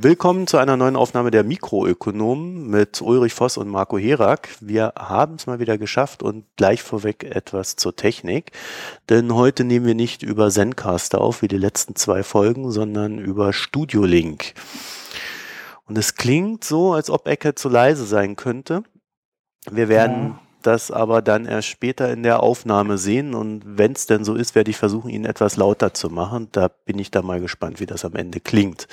Willkommen zu einer neuen Aufnahme der Mikroökonomen mit Ulrich Voss und Marco Herak. Wir haben es mal wieder geschafft und gleich vorweg etwas zur Technik. Denn heute nehmen wir nicht über Zencaster auf wie die letzten zwei Folgen, sondern über Studio Link. Und es klingt so, als ob Ecke zu leise sein könnte. Wir werden ja das aber dann erst später in der Aufnahme sehen. Und wenn es denn so ist, werde ich versuchen, ihn etwas lauter zu machen. Da bin ich da mal gespannt, wie das am Ende klingt.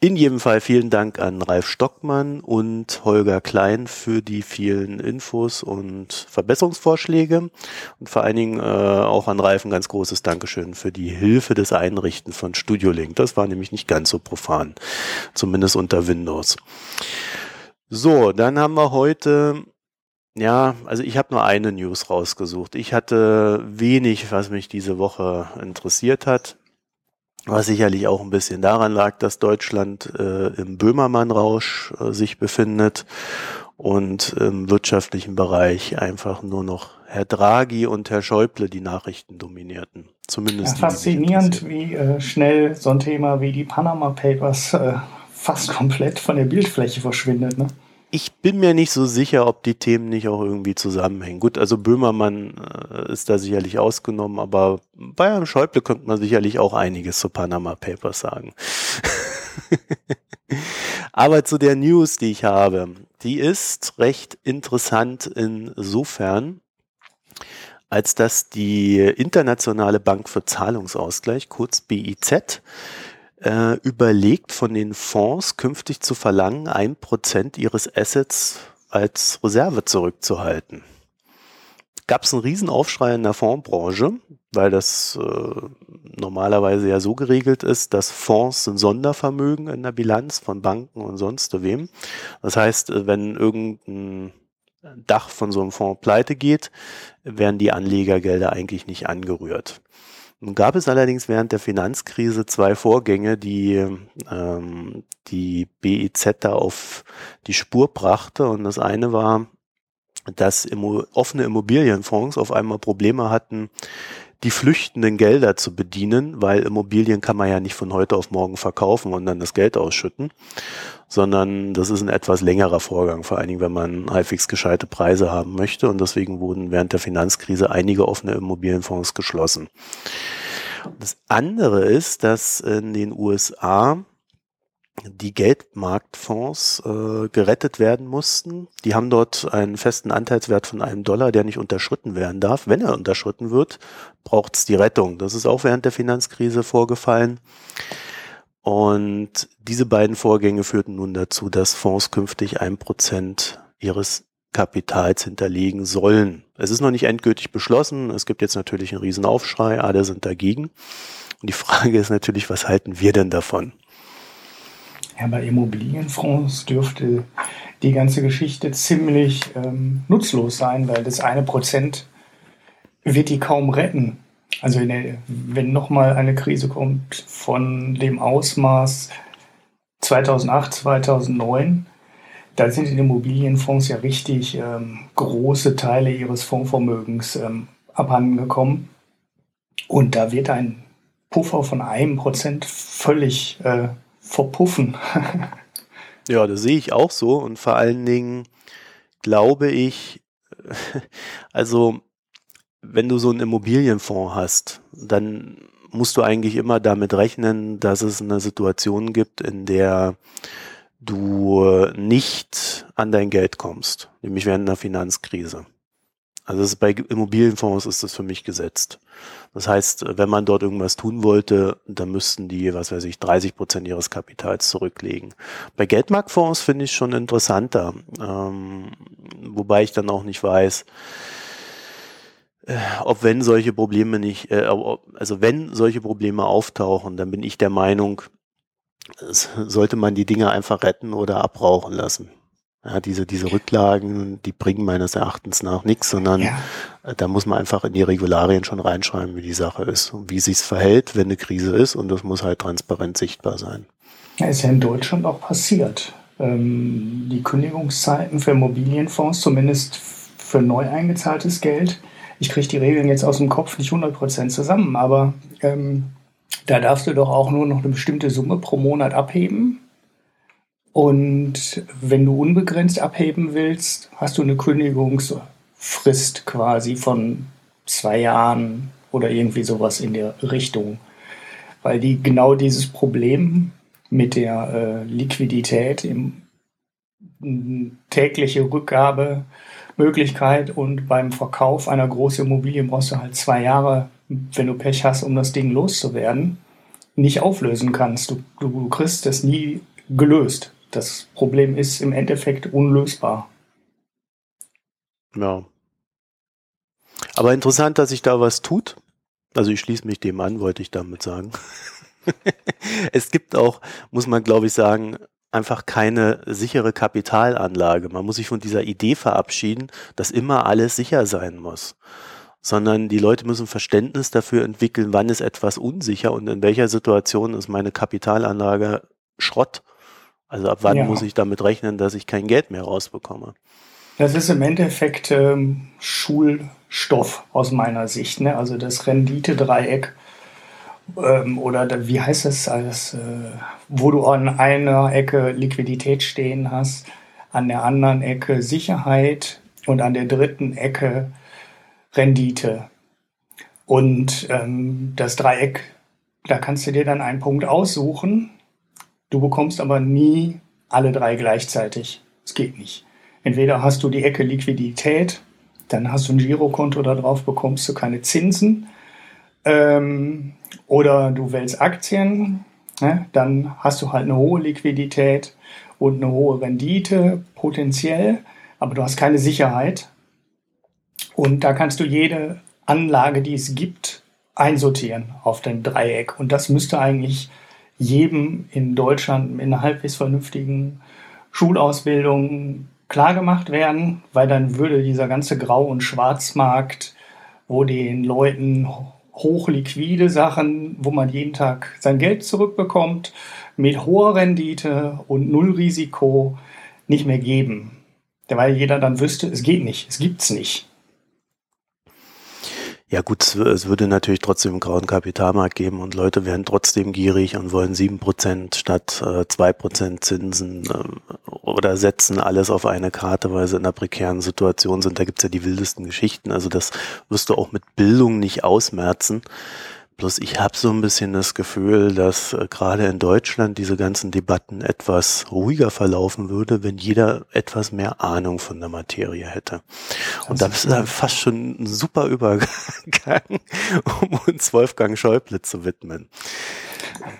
In jedem Fall vielen Dank an Ralf Stockmann und Holger Klein für die vielen Infos und Verbesserungsvorschläge. Und vor allen Dingen äh, auch an Ralf ein ganz großes Dankeschön für die Hilfe des Einrichten von Studio Link. Das war nämlich nicht ganz so profan, zumindest unter Windows. So, dann haben wir heute ja, also ich habe nur eine News rausgesucht. Ich hatte wenig, was mich diese Woche interessiert hat. Was sicherlich auch ein bisschen daran lag, dass Deutschland äh, im Böhmermann-Rausch äh, sich befindet und im wirtschaftlichen Bereich einfach nur noch Herr Draghi und Herr Schäuble die Nachrichten dominierten. Zumindest. Ja, faszinierend, wie äh, schnell so ein Thema wie die Panama Papers äh, fast komplett von der Bildfläche verschwindet. Ne? Ich bin mir nicht so sicher, ob die Themen nicht auch irgendwie zusammenhängen. Gut, also Böhmermann äh, ist da sicherlich ausgenommen, aber bei Herrn Schäuble könnte man sicherlich auch einiges zu Panama Papers sagen. aber zu der News, die ich habe, die ist recht interessant insofern, als dass die Internationale Bank für Zahlungsausgleich, kurz BIZ, äh, überlegt, von den Fonds künftig zu verlangen, ein Prozent ihres Assets als Reserve zurückzuhalten. Gab es einen Riesenaufschrei in der Fondsbranche, weil das äh, normalerweise ja so geregelt ist, dass Fonds sind Sondervermögen in der Bilanz von Banken und sonst wem. Das heißt, wenn irgendein Dach von so einem Fonds pleite geht, werden die Anlegergelder eigentlich nicht angerührt. Nun gab es allerdings während der Finanzkrise zwei Vorgänge, die ähm, die BIZ da auf die Spur brachte. Und das eine war, dass offene Immobilienfonds auf einmal Probleme hatten, die flüchtenden Gelder zu bedienen, weil Immobilien kann man ja nicht von heute auf morgen verkaufen und dann das Geld ausschütten, sondern das ist ein etwas längerer Vorgang, vor allen Dingen, wenn man halbwegs gescheite Preise haben möchte. Und deswegen wurden während der Finanzkrise einige offene Immobilienfonds geschlossen. Das andere ist, dass in den USA die Geldmarktfonds äh, gerettet werden mussten. Die haben dort einen festen Anteilswert von einem Dollar, der nicht unterschritten werden darf. Wenn er unterschritten wird, braucht es die Rettung. Das ist auch während der Finanzkrise vorgefallen. Und diese beiden Vorgänge führten nun dazu, dass Fonds künftig ein Prozent ihres Kapitals hinterlegen sollen. Es ist noch nicht endgültig beschlossen. Es gibt jetzt natürlich einen riesen Aufschrei. Alle sind dagegen. Und die Frage ist natürlich, was halten wir denn davon? Ja, bei Immobilienfonds dürfte die ganze Geschichte ziemlich ähm, nutzlos sein, weil das eine Prozent wird die kaum retten. Also der, wenn nochmal eine Krise kommt von dem Ausmaß 2008, 2009, da sind in Immobilienfonds ja richtig ähm, große Teile ihres Fondsvermögens ähm, abhanden gekommen. Und da wird ein Puffer von einem Prozent völlig äh, verpuffen. ja, das sehe ich auch so und vor allen Dingen glaube ich, also wenn du so einen Immobilienfonds hast, dann musst du eigentlich immer damit rechnen, dass es eine Situation gibt, in der du nicht an dein Geld kommst, nämlich während einer Finanzkrise. Also ist bei Immobilienfonds ist das für mich gesetzt. Das heißt, wenn man dort irgendwas tun wollte, dann müssten die, was weiß ich, 30 Prozent ihres Kapitals zurücklegen. Bei Geldmarktfonds finde ich schon interessanter, ähm, wobei ich dann auch nicht weiß, äh, ob wenn solche Probleme nicht, äh, also wenn solche Probleme auftauchen, dann bin ich der Meinung, sollte man die Dinge einfach retten oder abrauchen lassen. Ja, diese, diese Rücklagen, die bringen meines Erachtens nach nichts, sondern ja. Da muss man einfach in die Regularien schon reinschreiben, wie die Sache ist und wie sich's verhält, wenn eine Krise ist und das muss halt transparent sichtbar sein. Ja, ist ja in Deutschland auch passiert. Ähm, die Kündigungszeiten für Immobilienfonds, zumindest für neu eingezahltes Geld, ich kriege die Regeln jetzt aus dem Kopf nicht 100% zusammen, aber ähm, da darfst du doch auch nur noch eine bestimmte Summe pro Monat abheben Und wenn du unbegrenzt abheben willst, hast du eine Kündigungsfrist quasi von zwei Jahren oder irgendwie sowas in der Richtung. Weil die genau dieses Problem mit der äh, Liquidität im tägliche Rückgabemöglichkeit und beim Verkauf einer großen Immobilie brauchst du halt zwei Jahre, wenn du Pech hast, um das Ding loszuwerden, nicht auflösen kannst. Du, du kriegst es nie gelöst. Das Problem ist im Endeffekt unlösbar. Ja. Aber interessant, dass sich da was tut. Also ich schließe mich dem an, wollte ich damit sagen. es gibt auch, muss man glaube ich sagen, einfach keine sichere Kapitalanlage. Man muss sich von dieser Idee verabschieden, dass immer alles sicher sein muss. Sondern die Leute müssen Verständnis dafür entwickeln, wann ist etwas unsicher und in welcher Situation ist meine Kapitalanlage Schrott. Also ab wann ja. muss ich damit rechnen, dass ich kein Geld mehr rausbekomme? Das ist im Endeffekt ähm, Schulstoff aus meiner Sicht. Ne? Also das Renditedreieck ähm, oder wie heißt das alles, äh, wo du an einer Ecke Liquidität stehen hast, an der anderen Ecke Sicherheit und an der dritten Ecke Rendite. Und ähm, das Dreieck, da kannst du dir dann einen Punkt aussuchen. Du bekommst aber nie alle drei gleichzeitig. Es geht nicht. Entweder hast du die Ecke Liquidität, dann hast du ein Girokonto, darauf bekommst du keine Zinsen. Ähm, oder du wählst Aktien, ne? dann hast du halt eine hohe Liquidität und eine hohe Rendite potenziell, aber du hast keine Sicherheit. Und da kannst du jede Anlage, die es gibt, einsortieren auf dem Dreieck. Und das müsste eigentlich jedem in Deutschland in einer halbwegs vernünftigen Schulausbildung klargemacht werden, weil dann würde dieser ganze Grau- und Schwarzmarkt, wo den Leuten hochliquide Sachen, wo man jeden Tag sein Geld zurückbekommt, mit hoher Rendite und null Risiko nicht mehr geben. Weil jeder dann wüsste, es geht nicht, es gibt's nicht. Ja gut, es würde natürlich trotzdem einen grauen Kapitalmarkt geben und Leute werden trotzdem gierig und wollen sieben Prozent statt äh, zwei Prozent Zinsen äh, oder setzen alles auf eine Karte, weil sie in einer prekären Situation sind. Da gibt's ja die wildesten Geschichten. Also das wirst du auch mit Bildung nicht ausmerzen. Bloß ich habe so ein bisschen das Gefühl, dass äh, gerade in Deutschland diese ganzen Debatten etwas ruhiger verlaufen würde, wenn jeder etwas mehr Ahnung von der Materie hätte. Und das ist ja fast schon ein super Übergang, um uns Wolfgang Schäuble zu widmen.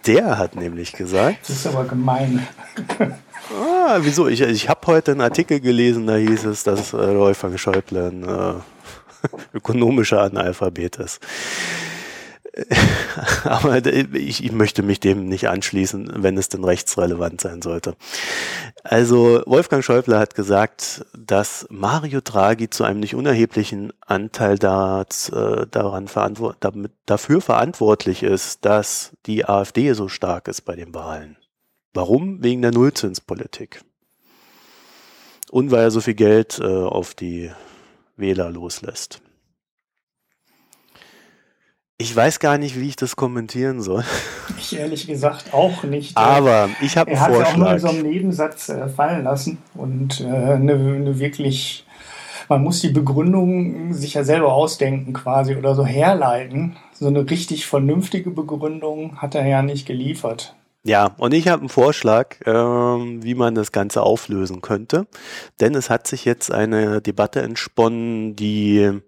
Der hat nämlich gesagt. Das ist aber gemein. ah, wieso? Ich, ich habe heute einen Artikel gelesen, da hieß es, dass äh, Wolfgang Schäuble ein äh, ökonomischer Analphabet ist. Aber ich, ich, möchte mich dem nicht anschließen, wenn es denn rechtsrelevant sein sollte. Also Wolfgang Schäuble hat gesagt, dass Mario Draghi zu einem nicht unerheblichen Anteil da, äh, daran verantwort damit, dafür verantwortlich ist, dass die AfD so stark ist bei den Wahlen. Warum? Wegen der Nullzinspolitik. Und weil er so viel Geld äh, auf die Wähler loslässt. Ich weiß gar nicht, wie ich das kommentieren soll. Ich ehrlich gesagt auch nicht. Aber ich habe einen Vorschlag. Er hat auch nur so einem Nebensatz äh, fallen lassen und äh, eine, eine wirklich, man muss die Begründung sich ja selber ausdenken quasi oder so herleiten. So eine richtig vernünftige Begründung hat er ja nicht geliefert. Ja, und ich habe einen Vorschlag, ähm, wie man das Ganze auflösen könnte. Denn es hat sich jetzt eine Debatte entsponnen, die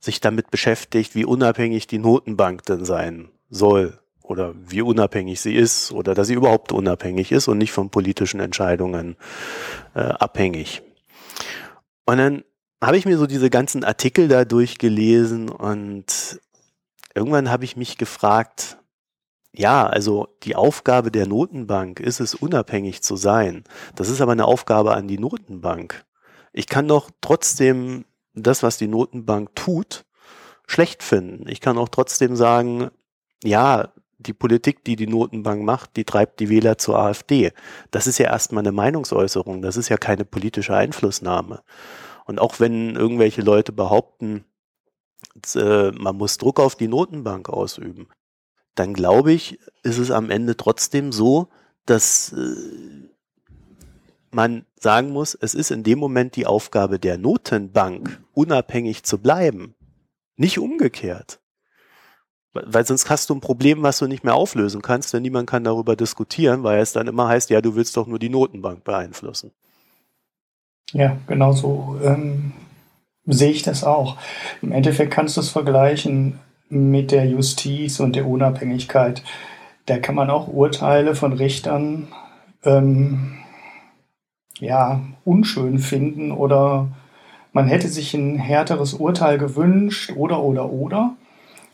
sich damit beschäftigt, wie unabhängig die Notenbank denn sein soll oder wie unabhängig sie ist oder dass sie überhaupt unabhängig ist und nicht von politischen Entscheidungen äh, abhängig. Und dann habe ich mir so diese ganzen Artikel da durchgelesen und irgendwann habe ich mich gefragt, ja, also die Aufgabe der Notenbank ist es, unabhängig zu sein. Das ist aber eine Aufgabe an die Notenbank. Ich kann doch trotzdem das, was die Notenbank tut, schlecht finden. Ich kann auch trotzdem sagen, ja, die Politik, die die Notenbank macht, die treibt die Wähler zur AfD. Das ist ja erstmal eine Meinungsäußerung, das ist ja keine politische Einflussnahme. Und auch wenn irgendwelche Leute behaupten, äh, man muss Druck auf die Notenbank ausüben, dann glaube ich, ist es am Ende trotzdem so, dass äh, man sagen muss, es ist in dem Moment die Aufgabe der Notenbank, unabhängig zu bleiben. Nicht umgekehrt. Weil sonst hast du ein Problem, was du nicht mehr auflösen kannst, denn niemand kann darüber diskutieren, weil es dann immer heißt, ja, du willst doch nur die Notenbank beeinflussen. Ja, genau so ähm, sehe ich das auch. Im Endeffekt kannst du es vergleichen mit der Justiz und der Unabhängigkeit. Da kann man auch Urteile von Richtern ähm, ja, unschön finden oder man hätte sich ein härteres Urteil gewünscht oder oder oder.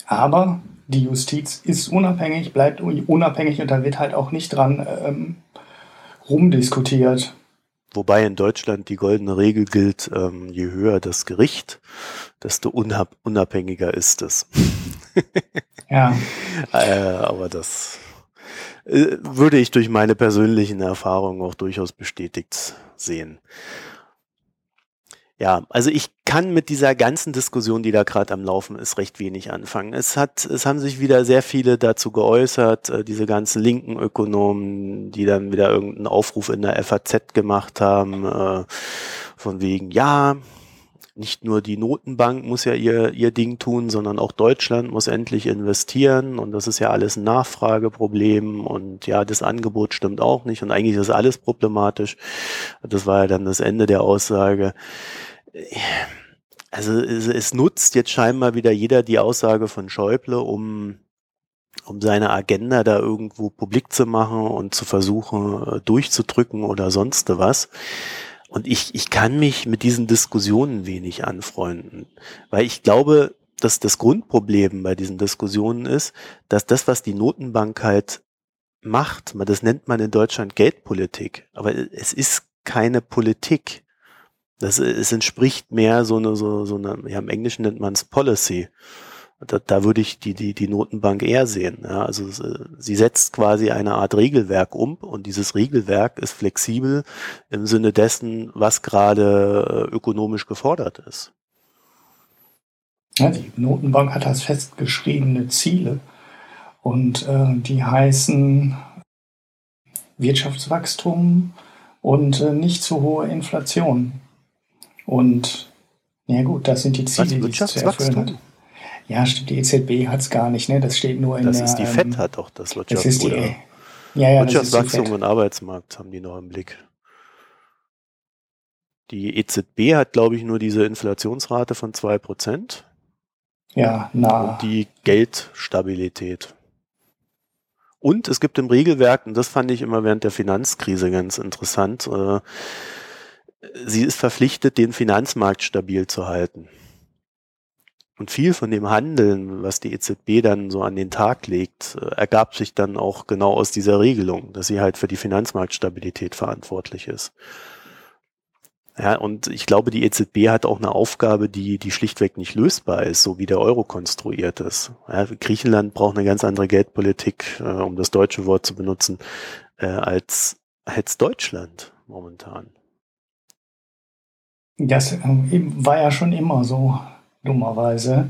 Aber die Justiz ist unabhängig, bleibt unabhängig und da wird halt auch nicht dran ähm, rumdiskutiert. Wobei in Deutschland die goldene Regel gilt, ähm, je höher das Gericht, desto unab unabhängiger ist es. ja. Äh, aber das äh, würde ich durch meine persönlichen Erfahrungen auch durchaus bestätigt sehen. Ja, also ich kann mit dieser ganzen Diskussion, die da gerade am Laufen ist, recht wenig anfangen. Es hat, es haben sich wieder sehr viele dazu geäußert, äh, diese ganzen linken Ökonomen, die dann wieder irgendeinen Aufruf in der FAZ gemacht haben, äh, von wegen, ja, nicht nur die Notenbank muss ja ihr, ihr Ding tun, sondern auch Deutschland muss endlich investieren und das ist ja alles ein Nachfrageproblem und ja, das Angebot stimmt auch nicht und eigentlich ist alles problematisch. Das war ja dann das Ende der Aussage. Also es, es nutzt jetzt scheinbar wieder jeder die Aussage von Schäuble, um um seine Agenda da irgendwo publik zu machen und zu versuchen durchzudrücken oder sonst was. Und ich, ich kann mich mit diesen Diskussionen wenig anfreunden, weil ich glaube, dass das Grundproblem bei diesen Diskussionen ist, dass das, was die Notenbank halt macht, das nennt man in Deutschland Geldpolitik, aber es ist keine Politik. Das, es entspricht mehr so eine, so, so eine, ja, im Englischen nennt man es Policy. Da, da würde ich die, die, die Notenbank eher sehen. Ja, also sie setzt quasi eine Art Regelwerk um und dieses Regelwerk ist flexibel im Sinne dessen, was gerade äh, ökonomisch gefordert ist. Ja, die Notenbank hat das festgeschriebene Ziele und äh, die heißen Wirtschaftswachstum und äh, nicht zu hohe Inflation. Und ja gut, das sind die Ziele, die es zu erfüllen hat. Ja, stimmt, die EZB hat es gar nicht, ne? Das steht nur in das der. Das ist die FED ähm, hat doch das Wirtschafts das ist die, oder ja, ja, Wirtschaftswachstum und Arbeitsmarkt haben die noch im Blick. Die EZB hat, glaube ich, nur diese Inflationsrate von 2%. Ja, na. Und die Geldstabilität. Und es gibt im Regelwerk, und das fand ich immer während der Finanzkrise ganz interessant, äh, sie ist verpflichtet, den Finanzmarkt stabil zu halten. Und viel von dem Handeln, was die EZB dann so an den Tag legt, äh, ergab sich dann auch genau aus dieser Regelung, dass sie halt für die Finanzmarktstabilität verantwortlich ist. Ja, und ich glaube, die EZB hat auch eine Aufgabe, die, die schlichtweg nicht lösbar ist, so wie der Euro konstruiert ist. Ja, Griechenland braucht eine ganz andere Geldpolitik, äh, um das deutsche Wort zu benutzen, äh, als, als Deutschland momentan. Das äh, war ja schon immer so dummerweise.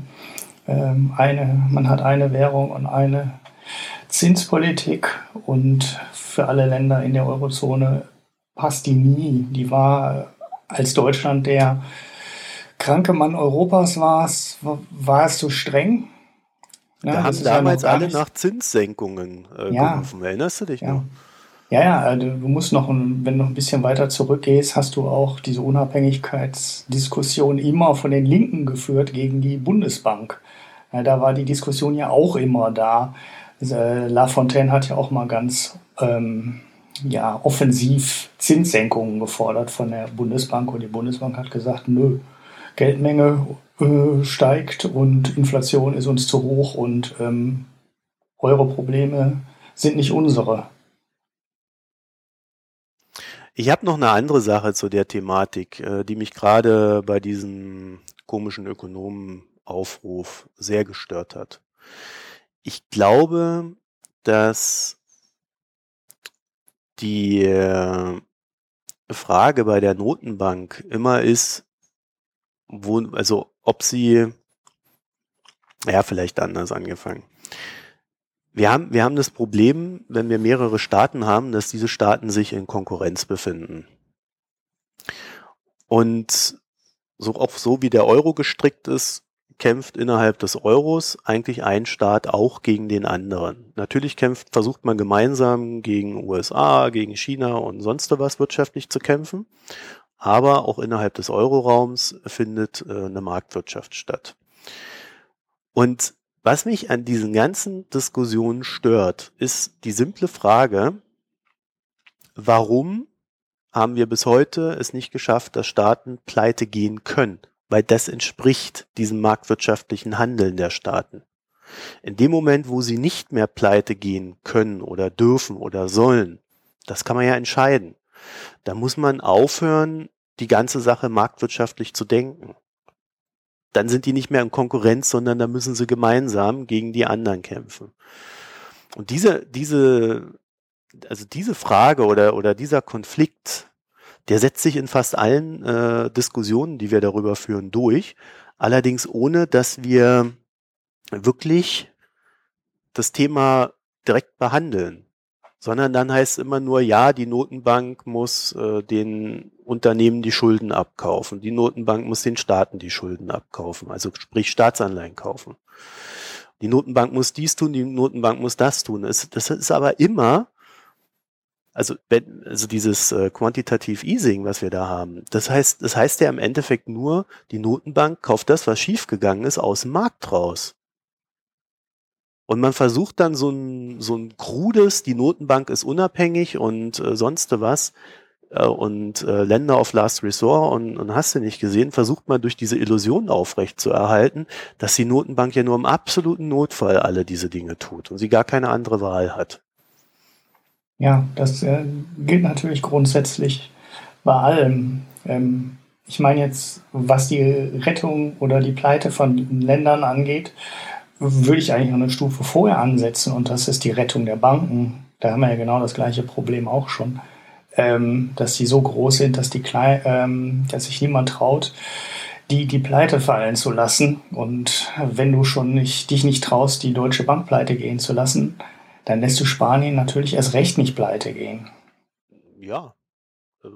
Ähm, eine, man hat eine Währung und eine Zinspolitik und für alle Länder in der Eurozone passt die nie. Die war als Deutschland der kranke Mann Europas war es, war es zu streng. Ja, da haben damals ja alle nach Zinssenkungen äh, ja, gerufen. Erinnerst du dich noch? Ja, ja, also du musst noch, wenn du noch ein bisschen weiter zurückgehst, hast du auch diese Unabhängigkeitsdiskussion immer von den Linken geführt gegen die Bundesbank. Da war die Diskussion ja auch immer da. Also, Lafontaine hat ja auch mal ganz ähm, ja, offensiv Zinssenkungen gefordert von der Bundesbank und die Bundesbank hat gesagt, nö, Geldmenge äh, steigt und Inflation ist uns zu hoch und ähm, eure Probleme sind nicht unsere. Ich habe noch eine andere Sache zu der Thematik, äh, die mich gerade bei diesem komischen Ökonomenaufruf sehr gestört hat. Ich glaube, dass die äh, Frage bei der Notenbank immer ist, wo, also ob sie, ja, vielleicht anders angefangen. Wir haben, wir haben das Problem, wenn wir mehrere Staaten haben, dass diese Staaten sich in Konkurrenz befinden. Und so auch so wie der Euro gestrickt ist, kämpft innerhalb des Euros eigentlich ein Staat auch gegen den anderen. Natürlich kämpft, versucht man gemeinsam gegen USA, gegen China und sonst was wirtschaftlich zu kämpfen. Aber auch innerhalb des Euroraums findet äh, eine Marktwirtschaft statt. Und was mich an diesen ganzen Diskussionen stört, ist die simple Frage, warum haben wir bis heute es nicht geschafft, dass Staaten pleite gehen können? Weil das entspricht diesem marktwirtschaftlichen Handeln der Staaten. In dem Moment, wo sie nicht mehr pleite gehen können oder dürfen oder sollen, das kann man ja entscheiden. Da muss man aufhören, die ganze Sache marktwirtschaftlich zu denken. Dann sind die nicht mehr in Konkurrenz, sondern da müssen sie gemeinsam gegen die anderen kämpfen. Und diese, diese, also diese Frage oder, oder dieser Konflikt, der setzt sich in fast allen äh, Diskussionen, die wir darüber führen, durch. Allerdings ohne, dass wir wirklich das Thema direkt behandeln sondern dann heißt es immer nur, ja, die Notenbank muss äh, den Unternehmen die Schulden abkaufen, die Notenbank muss den Staaten die Schulden abkaufen, also sprich Staatsanleihen kaufen. Die Notenbank muss dies tun, die Notenbank muss das tun. Das, das ist aber immer, also, wenn, also dieses äh, Quantitative Easing, was wir da haben, das heißt, das heißt ja im Endeffekt nur, die Notenbank kauft das, was schiefgegangen ist, aus dem Markt raus. Und man versucht dann so ein, so ein krudes, die Notenbank ist unabhängig und äh, sonst was und äh, Länder of Last Resort und, und hast du nicht gesehen, versucht man durch diese Illusion aufrecht zu erhalten, dass die Notenbank ja nur im absoluten Notfall alle diese Dinge tut und sie gar keine andere Wahl hat. Ja, das äh, gilt natürlich grundsätzlich bei allem. Ähm, ich meine jetzt, was die Rettung oder die Pleite von Ländern angeht, würde ich eigentlich noch eine Stufe vorher ansetzen und das ist die Rettung der Banken. Da haben wir ja genau das gleiche Problem auch schon, ähm, dass die so groß sind, dass die klein, ähm, dass sich niemand traut, die die Pleite fallen zu lassen. Und wenn du schon nicht, dich nicht traust, die deutsche Bank pleite gehen zu lassen, dann lässt du Spanien natürlich erst recht nicht pleite gehen. Ja, äh,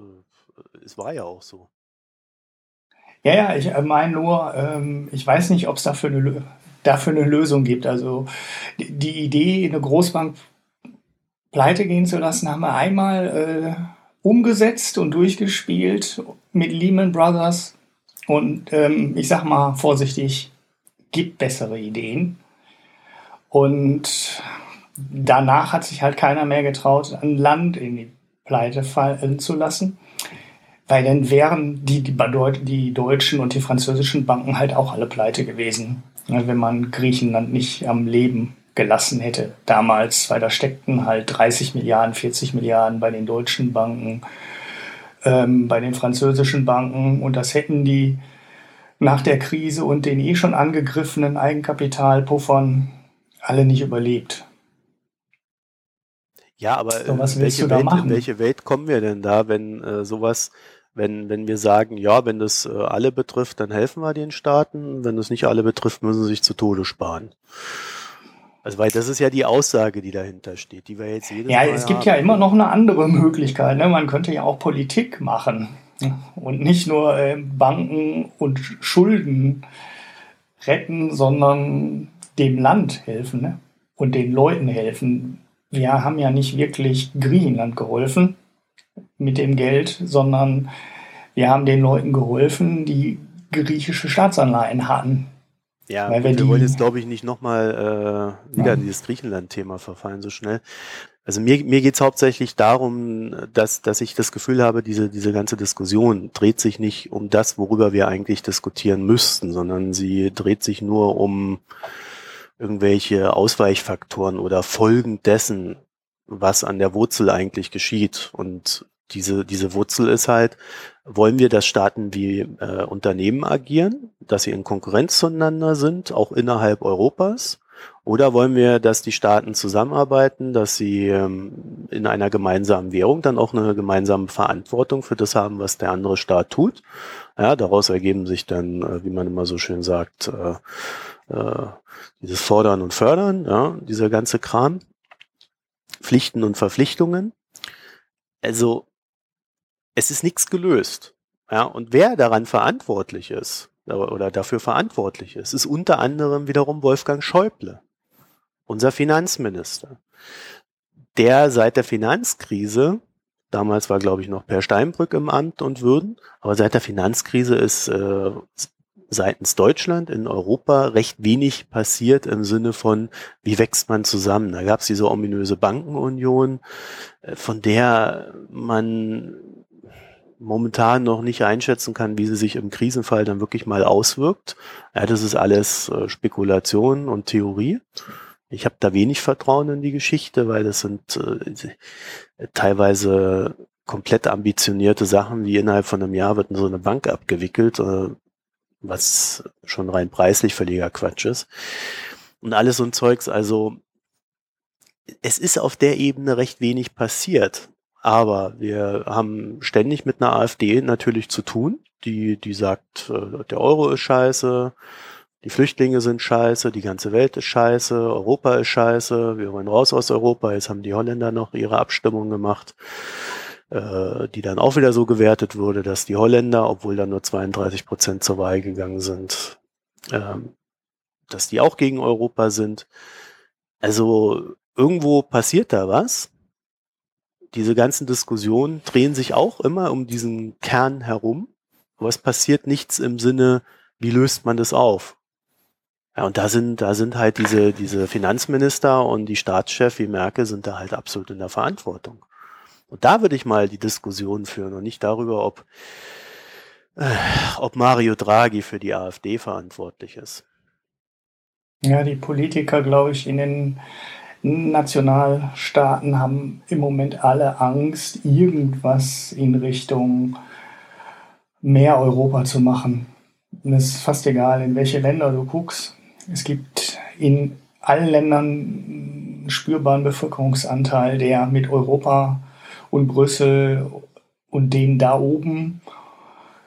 es war ja auch so. Ja, ja, ich äh, meine nur, ähm, ich weiß nicht, ob es dafür eine dafür eine Lösung gibt. Also die Idee, eine Großbank pleite gehen zu lassen, haben wir einmal äh, umgesetzt und durchgespielt mit Lehman Brothers. Und ähm, ich sag mal vorsichtig, gibt bessere Ideen. Und danach hat sich halt keiner mehr getraut, ein Land in die Pleite fallen zu lassen. Weil dann wären die, die, die deutschen und die französischen Banken halt auch alle pleite gewesen. Wenn man Griechenland nicht am Leben gelassen hätte damals, weil da steckten halt 30 Milliarden, 40 Milliarden bei den deutschen Banken, ähm, bei den französischen Banken und das hätten die nach der Krise und den eh schon angegriffenen Eigenkapitalpuffern alle nicht überlebt. Ja, aber so, in, welche Welt, in welche Welt kommen wir denn da, wenn äh, sowas wenn, wenn wir sagen, ja, wenn das äh, alle betrifft, dann helfen wir den Staaten. Wenn das nicht alle betrifft, müssen sie sich zu Tode sparen. Also, weil das ist ja die Aussage, die dahinter steht, die wir jetzt jedes Ja, Mal es gibt haben. ja immer noch eine andere Möglichkeit. Ne? Man könnte ja auch Politik machen und nicht nur äh, Banken und Schulden retten, sondern dem Land helfen ne? und den Leuten helfen. Wir haben ja nicht wirklich Griechenland geholfen mit dem Geld, sondern wir haben den Leuten geholfen, die griechische Staatsanleihen hatten. Ja, Weil wir, wir wollen jetzt, glaube ich, nicht nochmal äh, wieder in dieses Griechenland-Thema verfallen so schnell. Also mir, mir geht es hauptsächlich darum, dass, dass ich das Gefühl habe, diese, diese ganze Diskussion dreht sich nicht um das, worüber wir eigentlich diskutieren müssten, sondern sie dreht sich nur um irgendwelche Ausweichfaktoren oder Folgen dessen, was an der Wurzel eigentlich geschieht. Und diese, diese Wurzel ist halt, wollen wir, dass Staaten wie äh, Unternehmen agieren, dass sie in Konkurrenz zueinander sind, auch innerhalb Europas? Oder wollen wir, dass die Staaten zusammenarbeiten, dass sie ähm, in einer gemeinsamen Währung dann auch eine gemeinsame Verantwortung für das haben, was der andere Staat tut? Ja, daraus ergeben sich dann, äh, wie man immer so schön sagt, äh, äh, dieses Fordern und Fördern, ja, dieser ganze Kram. Pflichten und Verpflichtungen. Also es ist nichts gelöst. Ja, und wer daran verantwortlich ist oder dafür verantwortlich ist, ist unter anderem wiederum Wolfgang Schäuble, unser Finanzminister, der seit der Finanzkrise Damals war, glaube ich, noch Per Steinbrück im Amt und Würden. Aber seit der Finanzkrise ist äh, seitens Deutschland in Europa recht wenig passiert im Sinne von, wie wächst man zusammen. Da gab es diese ominöse Bankenunion, äh, von der man momentan noch nicht einschätzen kann, wie sie sich im Krisenfall dann wirklich mal auswirkt. Ja, das ist alles äh, Spekulation und Theorie. Ich habe da wenig Vertrauen in die Geschichte, weil das sind äh, teilweise komplett ambitionierte Sachen, wie innerhalb von einem Jahr wird so eine Bank abgewickelt, äh, was schon rein preislich völliger Quatsch ist. Und alles so ein Zeugs, also es ist auf der Ebene recht wenig passiert. Aber wir haben ständig mit einer AfD natürlich zu tun, die, die sagt, äh, der Euro ist scheiße, die Flüchtlinge sind scheiße, die ganze Welt ist scheiße, Europa ist scheiße, wir wollen raus aus Europa. Jetzt haben die Holländer noch ihre Abstimmung gemacht, äh, die dann auch wieder so gewertet wurde, dass die Holländer, obwohl da nur 32 Prozent zur Wahl gegangen sind, ähm, dass die auch gegen Europa sind. Also irgendwo passiert da was. Diese ganzen Diskussionen drehen sich auch immer um diesen Kern herum, aber es passiert nichts im Sinne, wie löst man das auf? Ja, und da sind, da sind halt diese, diese Finanzminister und die Staatschef wie Merkel sind da halt absolut in der Verantwortung. Und da würde ich mal die Diskussion führen und nicht darüber, ob, äh, ob Mario Draghi für die AfD verantwortlich ist. Ja, die Politiker, glaube ich, in den Nationalstaaten haben im Moment alle Angst, irgendwas in Richtung mehr Europa zu machen. Und es ist fast egal, in welche Länder du guckst. Es gibt in allen Ländern einen spürbaren Bevölkerungsanteil, der mit Europa und Brüssel und denen da oben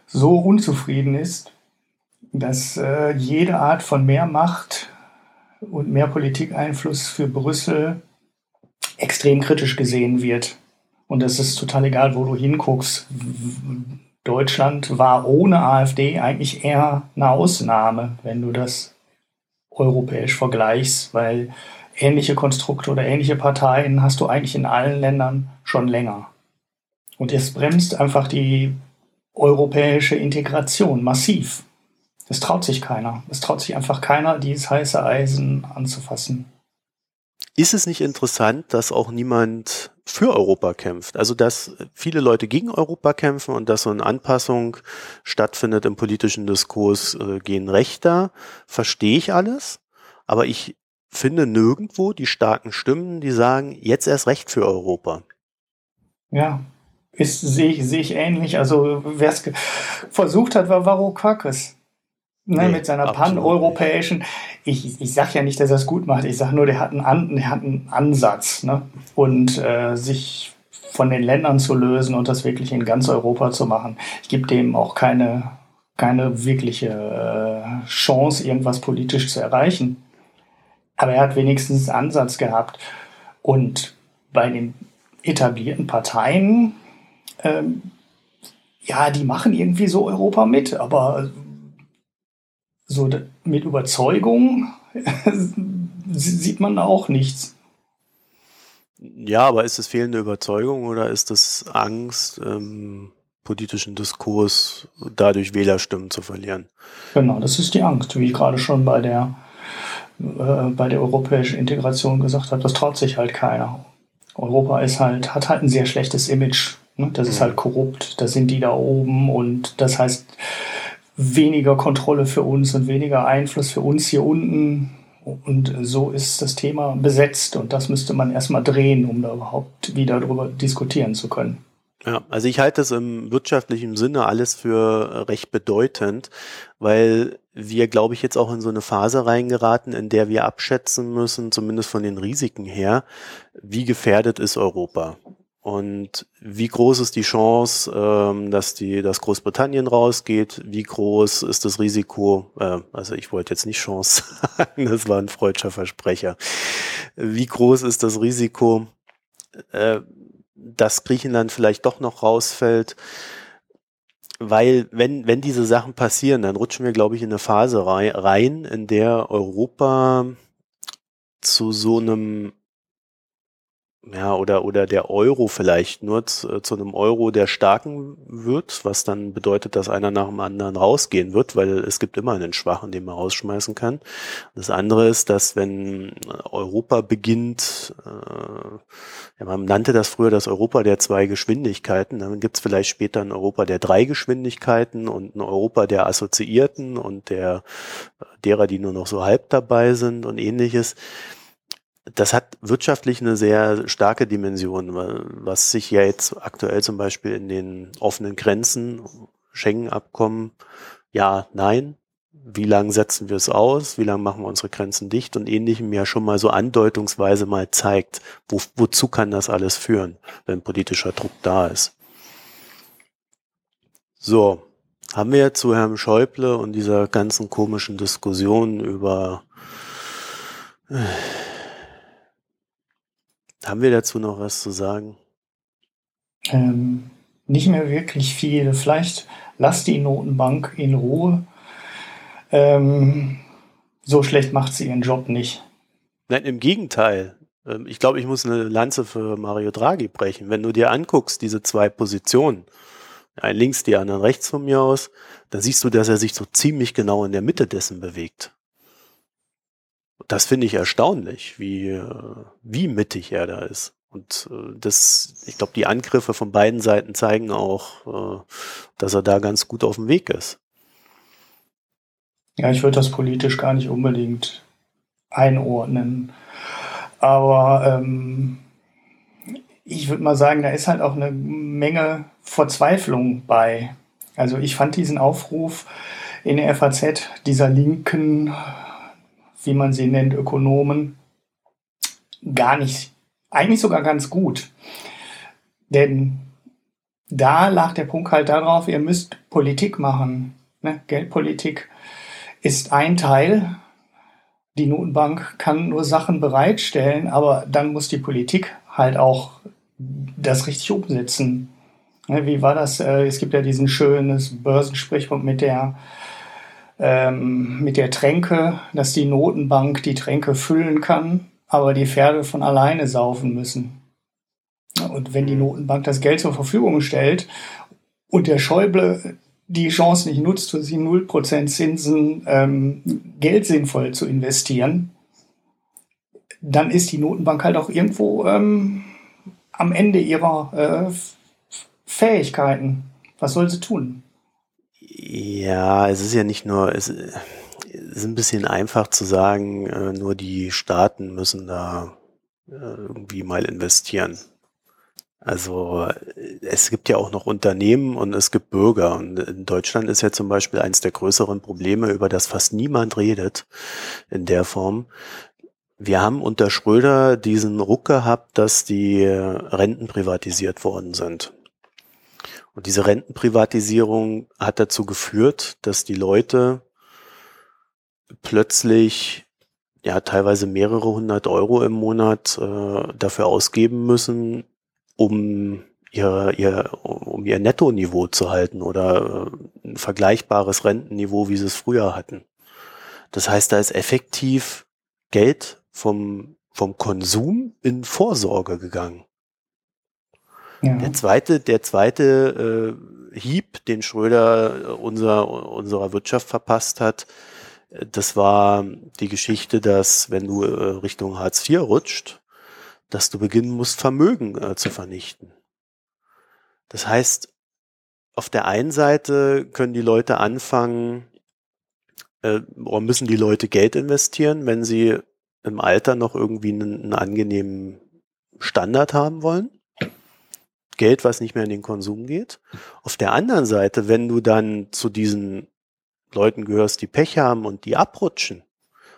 so unzufrieden ist, dass äh, jede Art von mehr Macht und mehr Politikeinfluss für Brüssel extrem kritisch gesehen wird. Und es ist total egal, wo du hinguckst. Deutschland war ohne AfD eigentlich eher eine Ausnahme, wenn du das europäisch vergleichst, weil ähnliche Konstrukte oder ähnliche Parteien hast du eigentlich in allen Ländern schon länger. Und es bremst einfach die europäische Integration massiv. Es traut sich keiner. Es traut sich einfach keiner, dieses heiße Eisen anzufassen. Ist es nicht interessant, dass auch niemand für Europa kämpft? Also, dass viele Leute gegen Europa kämpfen und dass so eine Anpassung stattfindet im politischen Diskurs äh, gehen Rechter, verstehe ich alles. Aber ich finde nirgendwo die starken Stimmen, die sagen, jetzt erst recht für Europa. Ja, sehe ich, sehe ich ähnlich. Also, wer es versucht hat, war Varoufakis. Ne, nee, mit seiner paneuropäischen, ich, ich sage ja nicht, dass er es gut macht, ich sage nur, der hat einen, An der hat einen Ansatz. Ne? Und äh, sich von den Ländern zu lösen und das wirklich in ganz Europa zu machen. Ich gebe dem auch keine, keine wirkliche äh, Chance, irgendwas politisch zu erreichen. Aber er hat wenigstens einen Ansatz gehabt. Und bei den etablierten Parteien, ähm, ja, die machen irgendwie so Europa mit, aber so mit Überzeugung sieht man auch nichts. Ja, aber ist es fehlende Überzeugung oder ist es Angst, ähm, politischen Diskurs dadurch Wählerstimmen zu verlieren? Genau, das ist die Angst, wie ich gerade schon bei der, äh, bei der europäischen Integration gesagt habe. Das traut sich halt keiner. Europa ist halt, hat halt ein sehr schlechtes Image. Ne? Das mhm. ist halt korrupt. Da sind die da oben und das heißt, weniger Kontrolle für uns und weniger Einfluss für uns hier unten. Und so ist das Thema besetzt und das müsste man erstmal drehen, um da überhaupt wieder darüber diskutieren zu können. Ja, also ich halte das im wirtschaftlichen Sinne alles für recht bedeutend, weil wir, glaube ich, jetzt auch in so eine Phase reingeraten, in der wir abschätzen müssen, zumindest von den Risiken her, wie gefährdet ist Europa. Und wie groß ist die Chance, ähm, dass die, dass Großbritannien rausgeht? Wie groß ist das Risiko? Äh, also ich wollte jetzt nicht Chance sagen, das war ein freudscher Versprecher. Wie groß ist das Risiko, äh, dass Griechenland vielleicht doch noch rausfällt? weil wenn, wenn diese Sachen passieren, dann rutschen wir, glaube ich, in eine Phase rein, in der Europa zu so einem ja, oder, oder der Euro vielleicht nur zu, zu, einem Euro, der starken wird, was dann bedeutet, dass einer nach dem anderen rausgehen wird, weil es gibt immer einen Schwachen, den man rausschmeißen kann. Das andere ist, dass wenn Europa beginnt, äh, ja, man nannte das früher das Europa der zwei Geschwindigkeiten, dann gibt es vielleicht später ein Europa der drei Geschwindigkeiten und ein Europa der Assoziierten und der derer, die nur noch so halb dabei sind und ähnliches das hat wirtschaftlich eine sehr starke Dimension, was sich ja jetzt aktuell zum Beispiel in den offenen Grenzen, Schengen-Abkommen, ja, nein, wie lange setzen wir es aus, wie lange machen wir unsere Grenzen dicht? Und ähnlichem ja schon mal so andeutungsweise mal zeigt, wo, wozu kann das alles führen, wenn politischer Druck da ist. So, haben wir zu Herrn Schäuble und dieser ganzen komischen Diskussion über äh, haben wir dazu noch was zu sagen? Ähm, nicht mehr wirklich viel. Vielleicht lasst die Notenbank in Ruhe. Ähm, so schlecht macht sie ihren Job nicht. Nein, im Gegenteil. Ähm, ich glaube, ich muss eine Lanze für Mario Draghi brechen. Wenn du dir anguckst, diese zwei Positionen, ein links, die anderen rechts von mir aus, dann siehst du, dass er sich so ziemlich genau in der Mitte dessen bewegt. Das finde ich erstaunlich, wie, äh, wie mittig er da ist. Und äh, das, ich glaube, die Angriffe von beiden Seiten zeigen auch, äh, dass er da ganz gut auf dem Weg ist. Ja, ich würde das politisch gar nicht unbedingt einordnen. Aber ähm, ich würde mal sagen, da ist halt auch eine Menge Verzweiflung bei. Also ich fand diesen Aufruf in der FAZ dieser linken wie man sie nennt, Ökonomen, gar nicht, eigentlich sogar ganz gut. Denn da lag der Punkt halt darauf, ihr müsst Politik machen. Ne? Geldpolitik ist ein Teil. Die Notenbank kann nur Sachen bereitstellen, aber dann muss die Politik halt auch das richtig umsetzen. Ne? Wie war das? Äh, es gibt ja diesen schönes Börsensprichwort mit der ähm, mit der Tränke, dass die Notenbank die Tränke füllen kann, aber die Pferde von alleine saufen müssen. Und wenn die Notenbank das Geld zur Verfügung stellt und der Schäuble die Chance nicht nutzt, für sie 0% Zinsen ähm, Geld sinnvoll zu investieren, dann ist die Notenbank halt auch irgendwo ähm, am Ende ihrer äh, Fähigkeiten. Was soll sie tun? Ja, es ist ja nicht nur, es ist ein bisschen einfach zu sagen, äh, nur die Staaten müssen da äh, irgendwie mal investieren. Also es gibt ja auch noch Unternehmen und es gibt Bürger. Und in Deutschland ist ja zum Beispiel eines der größeren Probleme, über das fast niemand redet in der Form. Wir haben unter Schröder diesen Ruck gehabt, dass die Renten privatisiert worden sind. Und diese Rentenprivatisierung hat dazu geführt, dass die Leute plötzlich ja teilweise mehrere hundert Euro im Monat äh, dafür ausgeben müssen, um ihr, ihr, um ihr Nettoniveau zu halten oder äh, ein vergleichbares Rentenniveau, wie sie es früher hatten. Das heißt, da ist effektiv Geld vom, vom Konsum in Vorsorge gegangen. Der zweite, der zweite äh, Hieb, den Schröder äh, unser, unserer Wirtschaft verpasst hat, äh, das war die Geschichte, dass wenn du äh, Richtung Hartz IV rutscht, dass du beginnen musst, Vermögen äh, zu vernichten. Das heißt, auf der einen Seite können die Leute anfangen, äh, oder müssen die Leute Geld investieren, wenn sie im Alter noch irgendwie einen, einen angenehmen Standard haben wollen. Geld, was nicht mehr in den Konsum geht. Auf der anderen Seite, wenn du dann zu diesen Leuten gehörst, die Pech haben und die abrutschen,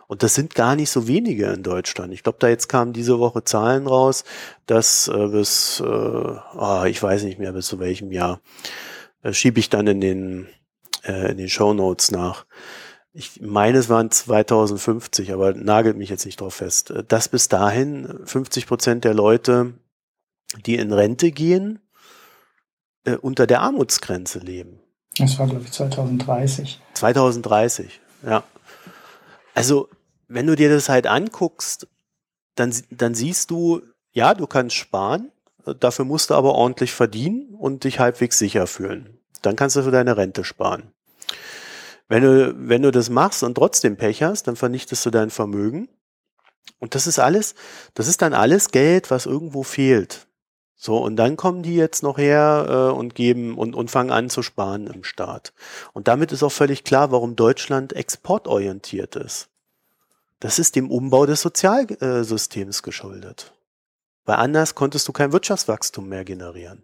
und das sind gar nicht so wenige in Deutschland. Ich glaube, da jetzt kamen diese Woche Zahlen raus, dass äh, bis, äh, oh, ich weiß nicht mehr bis zu welchem Jahr, äh, schiebe ich dann in den, äh, in den Show Notes nach. Ich meine, es waren 2050, aber nagelt mich jetzt nicht drauf fest, äh, dass bis dahin 50 Prozent der Leute die in Rente gehen, äh, unter der Armutsgrenze leben. Das war, glaube ich, 2030. 2030, ja. Also, wenn du dir das halt anguckst, dann, dann siehst du, ja, du kannst sparen, dafür musst du aber ordentlich verdienen und dich halbwegs sicher fühlen. Dann kannst du für deine Rente sparen. Wenn du, wenn du das machst und trotzdem Pech hast, dann vernichtest du dein Vermögen. Und das ist alles, das ist dann alles Geld, was irgendwo fehlt. So, und dann kommen die jetzt noch her äh, und geben und, und fangen an zu sparen im Staat. Und damit ist auch völlig klar, warum Deutschland exportorientiert ist. Das ist dem Umbau des Sozialsystems geschuldet. Weil anders konntest du kein Wirtschaftswachstum mehr generieren.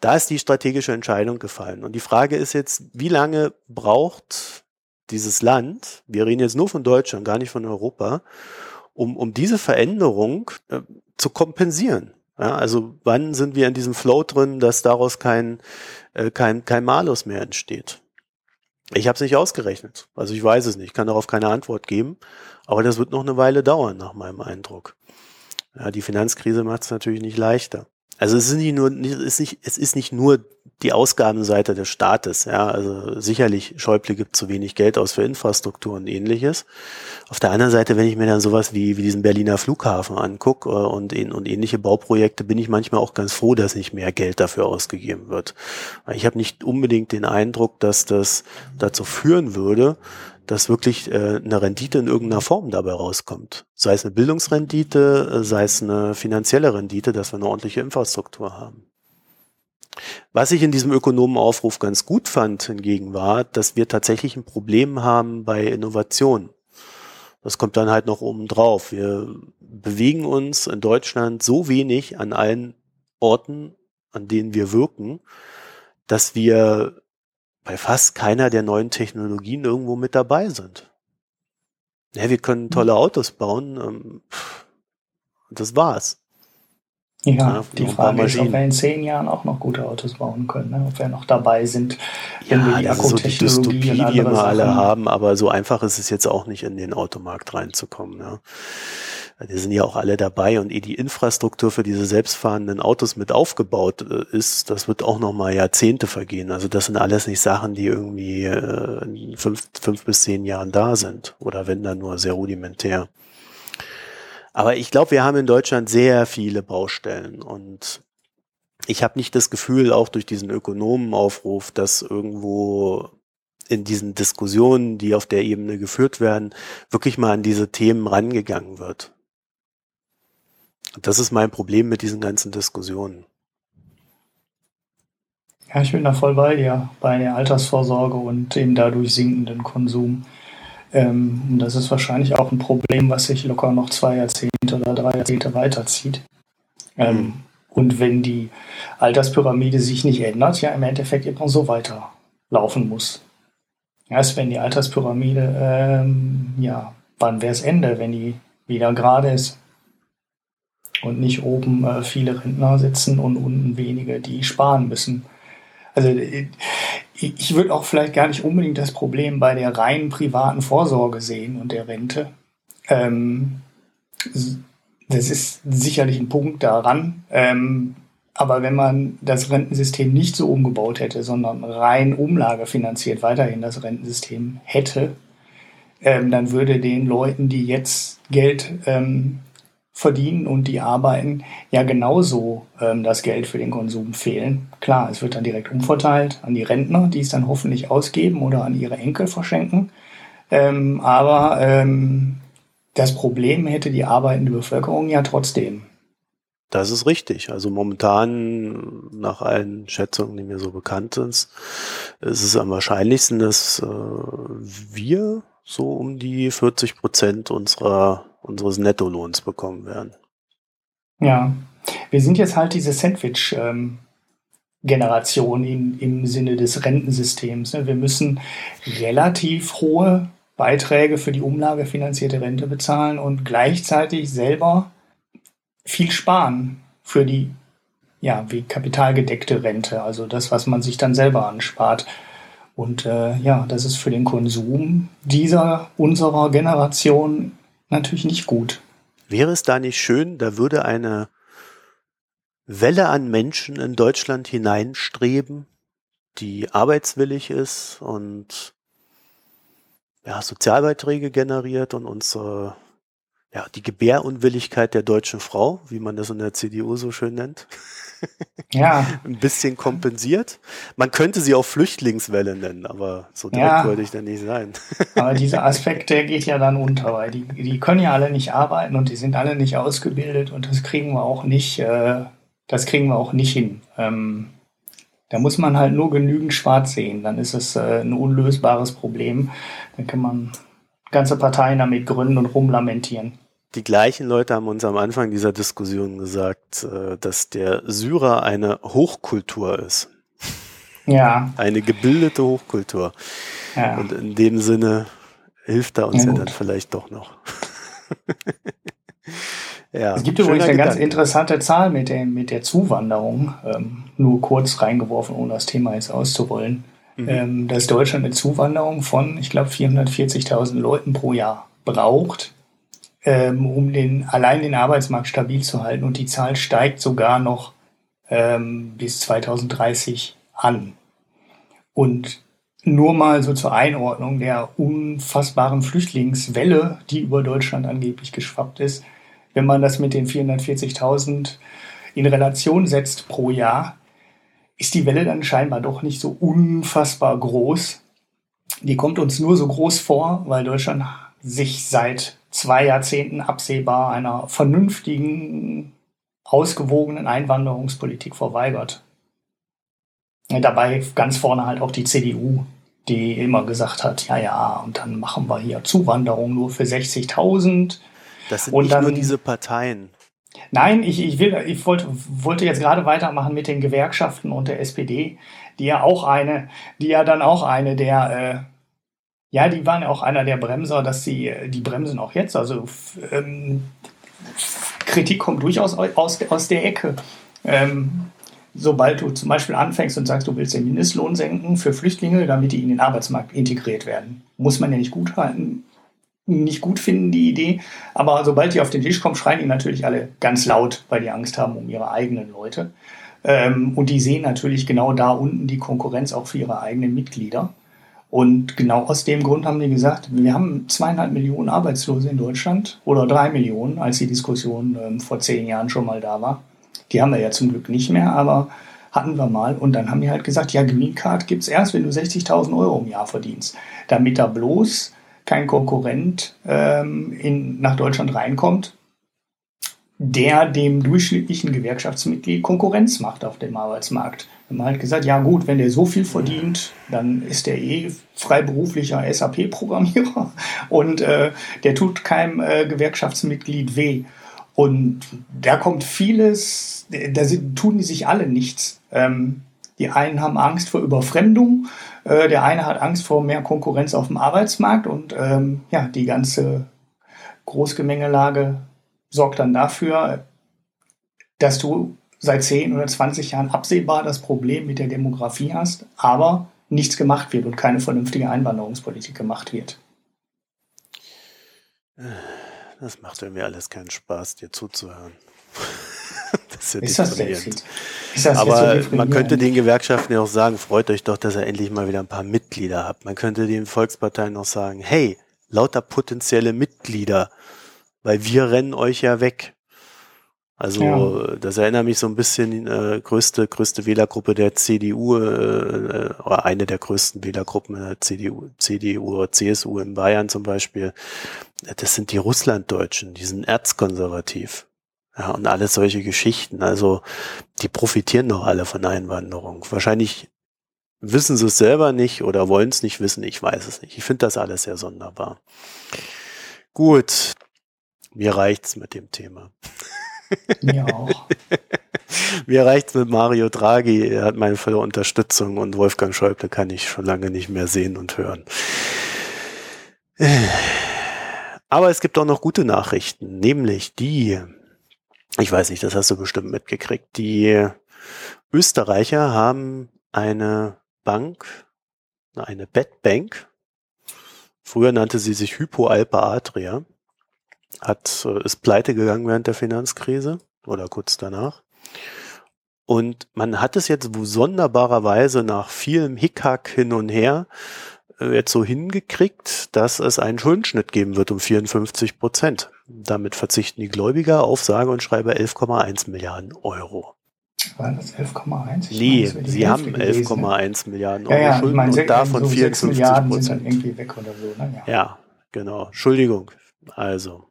Da ist die strategische Entscheidung gefallen. Und die Frage ist jetzt, wie lange braucht dieses Land, wir reden jetzt nur von Deutschland, gar nicht von Europa, um, um diese Veränderung äh, zu kompensieren? Ja, also wann sind wir in diesem Flow drin, dass daraus kein, äh, kein, kein Malus mehr entsteht? Ich habe es nicht ausgerechnet. Also ich weiß es nicht, ich kann darauf keine Antwort geben. Aber das wird noch eine Weile dauern, nach meinem Eindruck. Ja, die Finanzkrise macht es natürlich nicht leichter. Also es ist nicht nur, es ist nicht, es ist nicht nur die Ausgabenseite des Staates. Ja, also sicherlich Schäuble gibt zu wenig Geld aus für Infrastruktur und ähnliches. Auf der anderen Seite, wenn ich mir dann sowas wie, wie diesen Berliner Flughafen angucke äh, und, und ähnliche Bauprojekte, bin ich manchmal auch ganz froh, dass nicht mehr Geld dafür ausgegeben wird. Ich habe nicht unbedingt den Eindruck, dass das dazu führen würde, dass wirklich äh, eine Rendite in irgendeiner Form dabei rauskommt. Sei es eine Bildungsrendite, äh, sei es eine finanzielle Rendite, dass wir eine ordentliche Infrastruktur haben. Was ich in diesem Ökonomenaufruf ganz gut fand hingegen war, dass wir tatsächlich ein Problem haben bei Innovation. Das kommt dann halt noch oben drauf. Wir bewegen uns in Deutschland so wenig an allen Orten, an denen wir wirken, dass wir bei fast keiner der neuen Technologien irgendwo mit dabei sind. Ja, wir können tolle hm. Autos bauen. Ähm, das war's. Ja, ja die Frage ist, ob wir in zehn Jahren auch noch gute Autos bauen können, ne? ob wir noch dabei sind, wenn ja, wir die Akkutechnologie so die Dystopie, die wir alle haben, aber so einfach ist es jetzt auch nicht in den Automarkt reinzukommen. Ja. Die sind ja auch alle dabei und ehe die Infrastruktur für diese selbstfahrenden Autos mit aufgebaut äh, ist, das wird auch noch mal Jahrzehnte vergehen. Also das sind alles nicht Sachen, die irgendwie äh, in fünf, fünf bis zehn Jahren da sind oder wenn dann nur sehr rudimentär. Aber ich glaube, wir haben in Deutschland sehr viele Baustellen und ich habe nicht das Gefühl, auch durch diesen Ökonomenaufruf, dass irgendwo in diesen Diskussionen, die auf der Ebene geführt werden, wirklich mal an diese Themen rangegangen wird. Das ist mein Problem mit diesen ganzen Diskussionen. Ja, ich bin da voll bei dir, bei der Altersvorsorge und dem dadurch sinkenden Konsum. Ähm, das ist wahrscheinlich auch ein Problem, was sich locker noch zwei Jahrzehnte oder drei Jahrzehnte weiterzieht. Ähm, mhm. Und wenn die Alterspyramide sich nicht ändert, ja im Endeffekt immer so weiterlaufen muss. Erst wenn die Alterspyramide, ähm, ja, wann wäre das Ende, wenn die wieder gerade ist? Und nicht oben äh, viele Rentner sitzen und unten wenige, die sparen müssen. Also äh, ich würde auch vielleicht gar nicht unbedingt das Problem bei der reinen privaten Vorsorge sehen und der Rente. Ähm, das ist sicherlich ein Punkt daran. Ähm, aber wenn man das Rentensystem nicht so umgebaut hätte, sondern rein umlagefinanziert weiterhin das Rentensystem hätte, ähm, dann würde den Leuten, die jetzt Geld ähm, verdienen und die arbeiten, ja genauso ähm, das Geld für den Konsum fehlen. Klar, es wird dann direkt umverteilt an die Rentner, die es dann hoffentlich ausgeben oder an ihre Enkel verschenken. Ähm, aber ähm, das Problem hätte die arbeitende Bevölkerung ja trotzdem. Das ist richtig. Also momentan, nach allen Schätzungen, die mir so bekannt sind, ist es am wahrscheinlichsten, dass äh, wir so um die 40 Prozent unserer unseres Nettolohns bekommen werden. Ja, wir sind jetzt halt diese Sandwich-Generation ähm, im Sinne des Rentensystems. Ne? Wir müssen relativ hohe Beiträge für die umlagefinanzierte Rente bezahlen und gleichzeitig selber viel sparen für die ja, wie kapitalgedeckte Rente, also das, was man sich dann selber anspart. Und äh, ja, das ist für den Konsum dieser unserer Generation natürlich nicht gut. Wäre es da nicht schön, da würde eine Welle an Menschen in Deutschland hineinstreben, die arbeitswillig ist und ja, Sozialbeiträge generiert und unsere ja, die Gebärunwilligkeit der deutschen Frau, wie man das in der CDU so schön nennt, ja. ein bisschen kompensiert. Man könnte sie auch Flüchtlingswelle nennen, aber so direkt ja. wollte ich da nicht sein. aber dieser Aspekt, der geht ja dann unter, weil die, die können ja alle nicht arbeiten und die sind alle nicht ausgebildet und das kriegen wir auch nicht, äh, das kriegen wir auch nicht hin. Ähm, da muss man halt nur genügend schwarz sehen, dann ist es äh, ein unlösbares Problem. Dann kann man ganze Parteien damit gründen und rumlamentieren die gleichen Leute haben uns am Anfang dieser Diskussion gesagt, äh, dass der Syrer eine Hochkultur ist. Ja. Eine gebildete Hochkultur. Ja. Und in dem Sinne hilft er uns ja, ja dann vielleicht doch noch. ja, es gibt übrigens eine Gedanke. ganz interessante Zahl mit, dem, mit der Zuwanderung, ähm, nur kurz reingeworfen, ohne das Thema jetzt auszurollen. Mhm. Ähm, dass Deutschland eine Zuwanderung von, ich glaube, 440.000 Leuten pro Jahr braucht, ähm, um den, allein den Arbeitsmarkt stabil zu halten. Und die Zahl steigt sogar noch ähm, bis 2030 an. Und nur mal so zur Einordnung der unfassbaren Flüchtlingswelle, die über Deutschland angeblich geschwappt ist. Wenn man das mit den 440.000 in Relation setzt pro Jahr, ist die Welle dann scheinbar doch nicht so unfassbar groß. Die kommt uns nur so groß vor, weil Deutschland sich seit zwei Jahrzehnten absehbar einer vernünftigen, ausgewogenen Einwanderungspolitik verweigert. Dabei ganz vorne halt auch die CDU, die immer gesagt hat, ja, ja, und dann machen wir hier Zuwanderung nur für 60.000. Das sind und nicht dann, nur diese Parteien. Nein, ich, ich, will, ich wollte, wollte jetzt gerade weitermachen mit den Gewerkschaften und der SPD, die ja auch eine, die ja dann auch eine der äh, ja, die waren ja auch einer der Bremser, dass sie, äh, die bremsen auch jetzt. Also ähm, Kritik kommt durchaus aus, aus der Ecke. Ähm, sobald du zum Beispiel anfängst und sagst, du willst den Mindestlohn senken für Flüchtlinge, damit die in den Arbeitsmarkt integriert werden, muss man ja nicht gut halten, nicht gut finden, die Idee. Aber sobald die auf den Tisch kommen, schreien die natürlich alle ganz laut, weil die Angst haben um ihre eigenen Leute. Ähm, und die sehen natürlich genau da unten die Konkurrenz auch für ihre eigenen Mitglieder. Und genau aus dem Grund haben die gesagt, wir haben zweieinhalb Millionen Arbeitslose in Deutschland oder drei Millionen, als die Diskussion ähm, vor zehn Jahren schon mal da war. Die haben wir ja zum Glück nicht mehr, aber hatten wir mal. Und dann haben die halt gesagt, ja, Green Card gibt es erst, wenn du 60.000 Euro im Jahr verdienst. Damit da bloß kein Konkurrent ähm, in, nach Deutschland reinkommt, der dem durchschnittlichen Gewerkschaftsmitglied Konkurrenz macht auf dem Arbeitsmarkt. Wir haben halt gesagt, ja gut, wenn der so viel verdient, dann ist der eh freiberuflicher SAP-Programmierer und äh, der tut keinem äh, Gewerkschaftsmitglied weh. Und da kommt vieles, da sind, tun die sich alle nichts. Ähm, die einen haben Angst vor Überfremdung, äh, der eine hat Angst vor mehr Konkurrenz auf dem Arbeitsmarkt und ähm, ja, die ganze Großgemengelage sorgt dann dafür, dass du seit 10 oder 20 Jahren absehbar das Problem mit der Demografie hast, aber nichts gemacht wird und keine vernünftige Einwanderungspolitik gemacht wird. Das macht irgendwie alles keinen Spaß, dir zuzuhören. das ist, ja ist das, jetzt, ist das Aber so man könnte den Gewerkschaften ja auch sagen, freut euch doch, dass ihr endlich mal wieder ein paar Mitglieder habt. Man könnte den Volksparteien auch sagen, hey, lauter potenzielle Mitglieder, weil wir rennen euch ja weg. Also ja. das erinnert mich so ein bisschen äh, größte größte Wählergruppe der CDU äh, äh, oder eine der größten Wählergruppen der CDU, CDU oder CSU in Bayern zum Beispiel. Das sind die Russlanddeutschen, die sind erzkonservativ. Ja, und alles solche Geschichten. Also die profitieren doch alle von Einwanderung. Wahrscheinlich wissen sie es selber nicht oder wollen es nicht wissen. Ich weiß es nicht. Ich finde das alles sehr sonderbar. Gut, mir reicht's mit dem Thema. Mir auch. Mir reicht's mit Mario Draghi, er hat meine volle Unterstützung und Wolfgang Schäuble kann ich schon lange nicht mehr sehen und hören. Aber es gibt auch noch gute Nachrichten, nämlich die, ich weiß nicht, das hast du bestimmt mitgekriegt, die Österreicher haben eine Bank, eine Bettbank, früher nannte sie sich Hypo Alpa Adria, hat, äh, ist pleite gegangen während der Finanzkrise oder kurz danach Und man hat es jetzt sonderbarerweise nach vielem Hickhack hin und her äh, jetzt so hingekriegt, dass es einen Schuldenschnitt geben wird um 54 Prozent. Damit verzichten die Gläubiger auf sage und schreibe 11,1 Milliarden Euro. Waren das 11,1? Nee, meine, sie haben 11,1 Milliarden Euro ja, ja, Schulden meine, und davon so 54 Milliarden sind dann irgendwie weg oder so. Ne? Ja. ja, genau. Entschuldigung. Also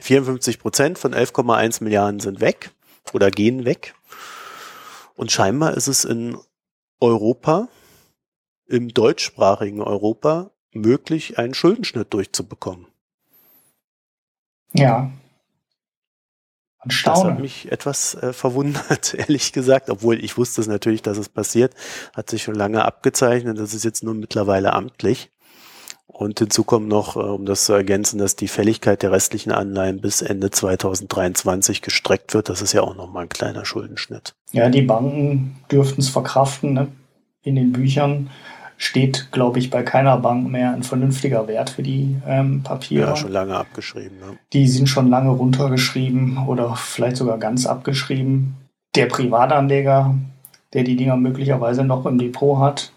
54 Prozent von 11,1 Milliarden sind weg oder gehen weg. Und scheinbar ist es in Europa, im deutschsprachigen Europa, möglich, einen Schuldenschnitt durchzubekommen. Ja. Das hat mich etwas äh, verwundert, ehrlich gesagt, obwohl ich wusste es natürlich, dass es passiert, hat sich schon lange abgezeichnet, das ist jetzt nur mittlerweile amtlich. Und hinzu kommt noch, äh, um das zu ergänzen, dass die Fälligkeit der restlichen Anleihen bis Ende 2023 gestreckt wird. Das ist ja auch nochmal ein kleiner Schuldenschnitt. Ja, die Banken dürften es verkraften. Ne? In den Büchern steht, glaube ich, bei keiner Bank mehr ein vernünftiger Wert für die ähm, Papiere. Ja, schon lange abgeschrieben. Ne? Die sind schon lange runtergeschrieben oder vielleicht sogar ganz abgeschrieben. Der Privatanleger, der die Dinger möglicherweise noch im Depot hat,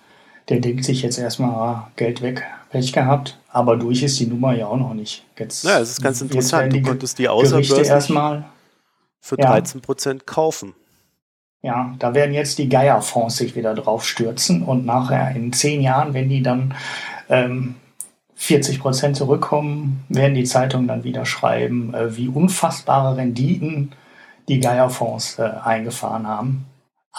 der denkt sich jetzt erstmal ah, Geld weg, Pech gehabt. Aber durch ist die Nummer ja auch noch nicht. Jetzt, ja, es ist ganz interessant. Du konntest die außerbörslich erstmal für 13 Prozent ja. kaufen. Ja, da werden jetzt die Geierfonds sich wieder drauf stürzen und nachher in zehn Jahren, wenn die dann ähm, 40 Prozent zurückkommen, werden die Zeitungen dann wieder schreiben, äh, wie unfassbare Renditen die Geierfonds äh, eingefahren haben.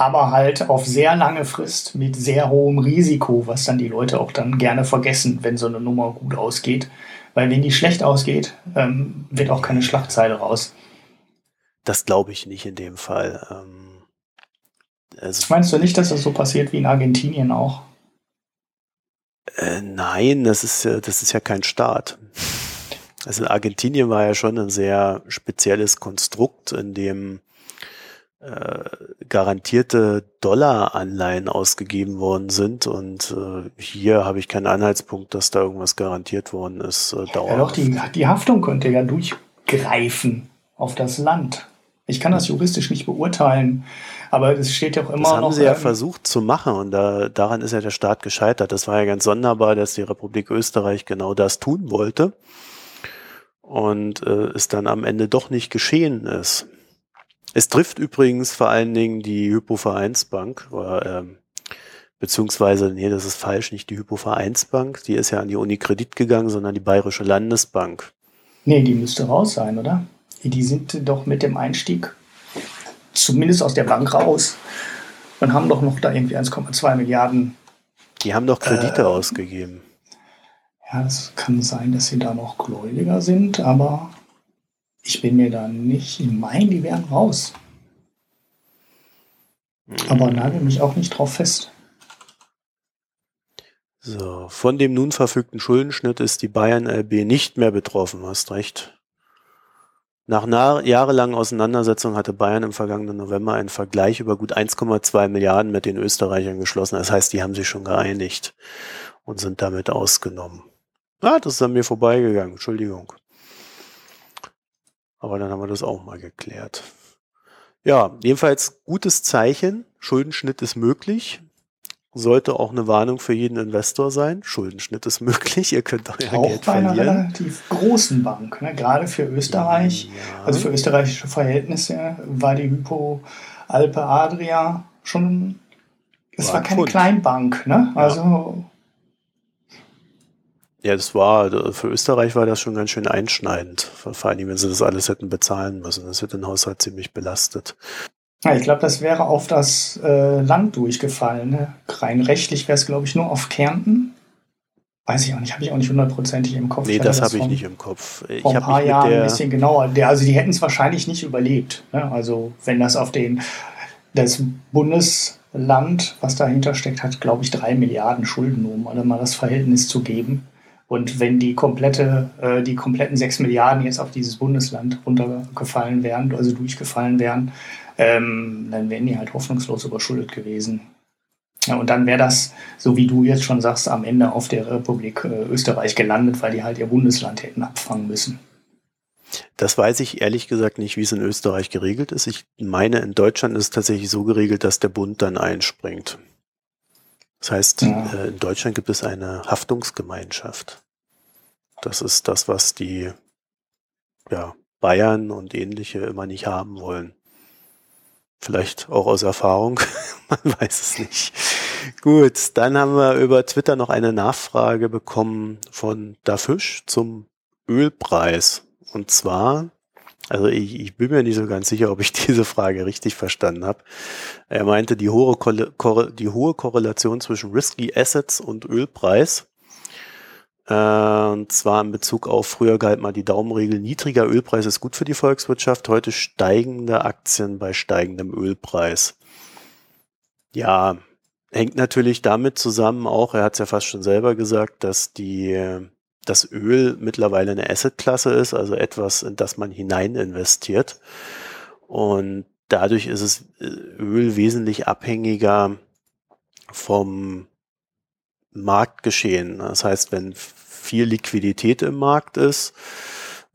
Aber halt auf sehr lange Frist mit sehr hohem Risiko, was dann die Leute auch dann gerne vergessen, wenn so eine Nummer gut ausgeht. Weil wenn die schlecht ausgeht, ähm, wird auch keine Schlagzeile raus. Das glaube ich nicht in dem Fall. Ähm also, Meinst du nicht, dass das so passiert wie in Argentinien auch? Äh, nein, das ist, das ist ja kein Staat. Also Argentinien war ja schon ein sehr spezielles Konstrukt, in dem äh, garantierte Dollaranleihen ausgegeben worden sind. Und äh, hier habe ich keinen Anhaltspunkt, dass da irgendwas garantiert worden ist. Äh, ja, doch, die, die Haftung könnte ja durchgreifen auf das Land. Ich kann das juristisch nicht beurteilen, aber es steht ja auch immer das haben noch. Sie ja versucht zu machen und da, daran ist ja der Staat gescheitert. Das war ja ganz sonderbar, dass die Republik Österreich genau das tun wollte und äh, es dann am Ende doch nicht geschehen ist. Es trifft übrigens vor allen Dingen die Hypovereinsbank, oder, ähm, beziehungsweise, nee, das ist falsch, nicht die Hypovereinsbank, die ist ja an die Unikredit gegangen, sondern die Bayerische Landesbank. Nee, die müsste raus sein, oder? die sind doch mit dem Einstieg zumindest aus der Bank raus und haben doch noch da irgendwie 1,2 Milliarden. Die haben doch Kredite äh, ausgegeben. Ja, es kann sein, dass sie da noch gläubiger sind, aber ich bin mir da nicht, ich meine, die wären raus. Aber nagel mich auch nicht drauf fest. So, von dem nun verfügten Schuldenschnitt ist die Bayern LB nicht mehr betroffen, hast recht. Nach jahrelangen Auseinandersetzungen hatte Bayern im vergangenen November einen Vergleich über gut 1,2 Milliarden mit den Österreichern geschlossen. Das heißt, die haben sich schon geeinigt und sind damit ausgenommen. Ah, das ist an mir vorbeigegangen. Entschuldigung. Aber dann haben wir das auch mal geklärt. Ja, jedenfalls gutes Zeichen. Schuldenschnitt ist möglich sollte auch eine Warnung für jeden Investor sein. Schuldenschnitt ist möglich, ihr könnt euer auch Geld bei verlieren. einer relativ großen Bank, ne? gerade für Österreich, ja. also für österreichische Verhältnisse, war die Hypo Alpe Adria schon, es war, war keine Pfund. Kleinbank, ne? also ja, das war, für Österreich war das schon ganz schön einschneidend. Vor allem, wenn sie das alles hätten bezahlen müssen. Das hätte den Haushalt ziemlich belastet. Ja, ich glaube, das wäre auf das äh, Land durchgefallen. Ne? Rein rechtlich wäre es, glaube ich, nur auf Kärnten. Weiß ich auch nicht, habe ich auch nicht hundertprozentig im Kopf. Nee, das, das habe ich nicht im Kopf. Ich vor ein paar Jahren ein bisschen genauer. Der, also die hätten es wahrscheinlich nicht überlebt. Ne? Also wenn das auf den das Bundesland, was dahinter steckt, hat, glaube ich, drei Milliarden Schulden, um alle mal das Verhältnis zu geben. Und wenn die komplette, äh, die kompletten sechs Milliarden jetzt auf dieses Bundesland runtergefallen wären, also durchgefallen wären, ähm, dann wären die halt hoffnungslos überschuldet gewesen. Ja, und dann wäre das, so wie du jetzt schon sagst, am Ende auf der Republik äh, Österreich gelandet, weil die halt ihr Bundesland hätten abfangen müssen. Das weiß ich ehrlich gesagt nicht, wie es in Österreich geregelt ist. Ich meine, in Deutschland ist es tatsächlich so geregelt, dass der Bund dann einspringt. Das heißt, ja. Äh, in Deutschland gibt es eine Haftungsgemeinschaft. Das ist das, was die ja, Bayern und ähnliche immer nicht haben wollen. Vielleicht auch aus Erfahrung, man weiß es nicht. Gut, dann haben wir über Twitter noch eine Nachfrage bekommen von Dafisch zum Ölpreis. Und zwar, also ich, ich bin mir nicht so ganz sicher, ob ich diese Frage richtig verstanden habe. Er meinte, die hohe, die hohe Korrelation zwischen Risky Assets und Ölpreis. Äh, und zwar in Bezug auf, früher galt mal die Daumenregel, niedriger Ölpreis ist gut für die Volkswirtschaft, heute steigende Aktien bei steigendem Ölpreis. Ja, hängt natürlich damit zusammen auch, er hat es ja fast schon selber gesagt, dass die das Öl mittlerweile eine Assetklasse ist, also etwas, in das man hinein investiert. Und dadurch ist es äh, Öl wesentlich abhängiger vom Marktgeschehen. Das heißt, wenn viel Liquidität im Markt ist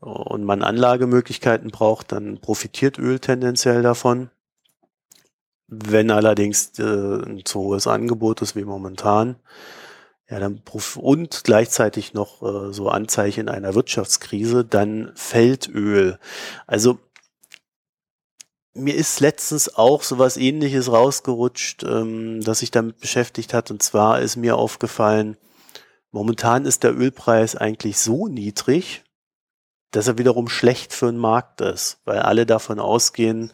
und man Anlagemöglichkeiten braucht, dann profitiert Öl tendenziell davon. Wenn allerdings äh, ein zu hohes Angebot ist wie momentan, ja, dann und gleichzeitig noch äh, so Anzeichen einer Wirtschaftskrise, dann fällt Öl. Also mir ist letztens auch so was ähnliches rausgerutscht, ähm, das sich damit beschäftigt hat. Und zwar ist mir aufgefallen, momentan ist der Ölpreis eigentlich so niedrig, dass er wiederum schlecht für den Markt ist, weil alle davon ausgehen,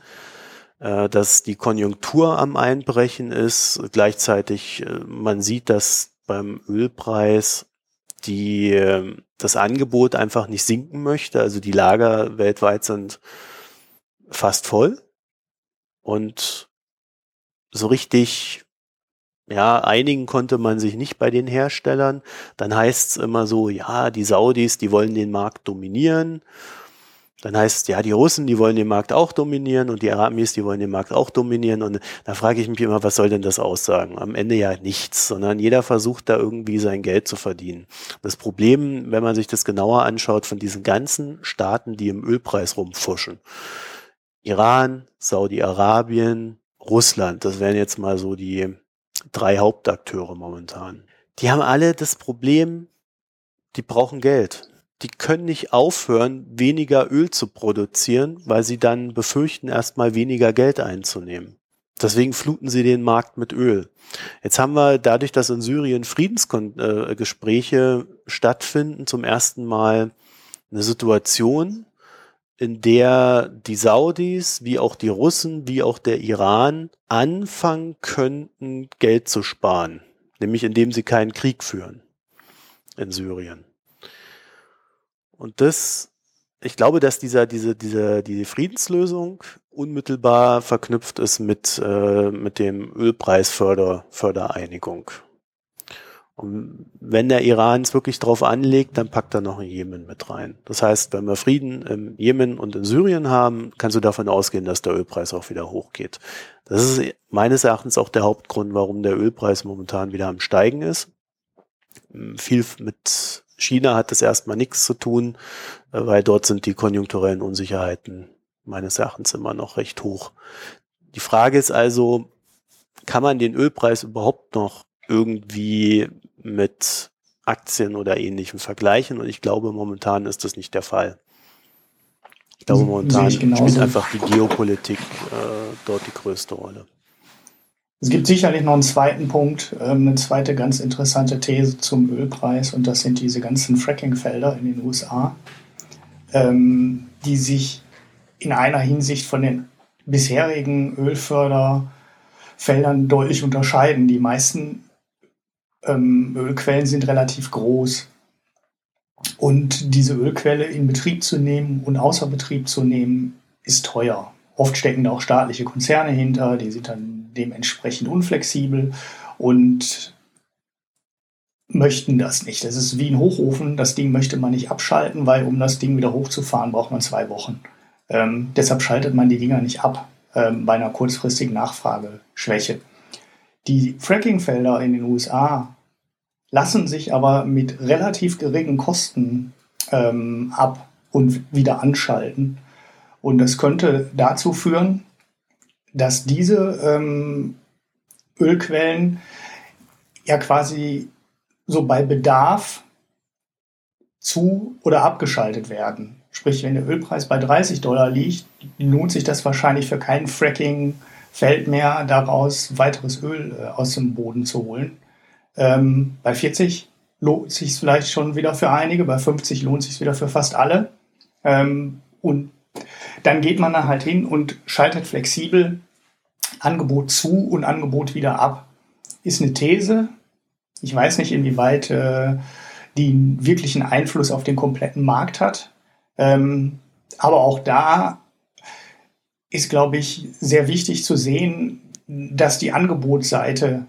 äh, dass die Konjunktur am Einbrechen ist. Gleichzeitig äh, man sieht, dass beim Ölpreis die, äh, das Angebot einfach nicht sinken möchte. Also die Lager weltweit sind fast voll. Und so richtig, ja, einigen konnte man sich nicht bei den Herstellern. Dann heißt es immer so, ja, die Saudis, die wollen den Markt dominieren. Dann heißt es, ja, die Russen, die wollen den Markt auch dominieren und die Aramis, die wollen den Markt auch dominieren. Und da frage ich mich immer, was soll denn das aussagen? Am Ende ja nichts, sondern jeder versucht da irgendwie sein Geld zu verdienen. Das Problem, wenn man sich das genauer anschaut, von diesen ganzen Staaten, die im Ölpreis rumfuschen, Iran, Saudi-Arabien, Russland, das wären jetzt mal so die drei Hauptakteure momentan. Die haben alle das Problem, die brauchen Geld die können nicht aufhören, weniger Öl zu produzieren, weil sie dann befürchten, erstmal weniger Geld einzunehmen. Deswegen fluten sie den Markt mit Öl. Jetzt haben wir dadurch, dass in Syrien Friedensgespräche stattfinden, zum ersten Mal eine Situation, in der die Saudis, wie auch die Russen, wie auch der Iran anfangen könnten, Geld zu sparen. Nämlich indem sie keinen Krieg führen in Syrien. Und das, ich glaube, dass dieser, diese, diese, die Friedenslösung unmittelbar verknüpft ist mit, äh, mit dem Ölpreisfördereinigung. Und wenn der Iran es wirklich drauf anlegt, dann packt er noch in Jemen mit rein. Das heißt, wenn wir Frieden im Jemen und in Syrien haben, kannst du davon ausgehen, dass der Ölpreis auch wieder hochgeht. Das ist meines Erachtens auch der Hauptgrund, warum der Ölpreis momentan wieder am Steigen ist. Viel mit China hat das erstmal nichts zu tun, äh, weil dort sind die konjunkturellen Unsicherheiten meines Erachtens immer noch recht hoch. Die Frage ist also, kann man den Ölpreis überhaupt noch irgendwie mit Aktien oder ähnlichem vergleichen? Und ich glaube, momentan ist das nicht der Fall. Ich glaube, momentan spielt einfach die Geopolitik äh, dort die größte Rolle. Es gibt sicherlich noch einen zweiten Punkt, ähm, eine zweite ganz interessante These zum Ölpreis und das sind diese ganzen Fracking-Felder in den USA, ähm, die sich in einer Hinsicht von den bisherigen Ölförderfeldern deutlich unterscheiden. Die meisten ähm, Ölquellen sind relativ groß und diese Ölquelle in Betrieb zu nehmen und außer Betrieb zu nehmen, ist teuer. Oft stecken da auch staatliche Konzerne hinter, die sind dann dementsprechend unflexibel und möchten das nicht. Das ist wie ein Hochofen. Das Ding möchte man nicht abschalten, weil um das Ding wieder hochzufahren, braucht man zwei Wochen. Ähm, deshalb schaltet man die Dinger nicht ab ähm, bei einer kurzfristigen Nachfrageschwäche. Die Frackingfelder in den USA lassen sich aber mit relativ geringen Kosten ähm, ab und wieder anschalten. Und das könnte dazu führen, dass diese ähm, Ölquellen ja quasi so bei Bedarf zu oder abgeschaltet werden. Sprich, wenn der Ölpreis bei 30 Dollar liegt, lohnt sich das wahrscheinlich für kein Fracking-Feld mehr, daraus weiteres Öl äh, aus dem Boden zu holen. Ähm, bei 40 lohnt sich vielleicht schon wieder für einige, bei 50 lohnt sich wieder für fast alle. Ähm, und dann geht man da halt hin und schaltet flexibel Angebot zu und Angebot wieder ab. Ist eine These. Ich weiß nicht, inwieweit äh, die einen wirklichen Einfluss auf den kompletten Markt hat. Ähm, aber auch da ist, glaube ich, sehr wichtig zu sehen, dass die Angebotsseite,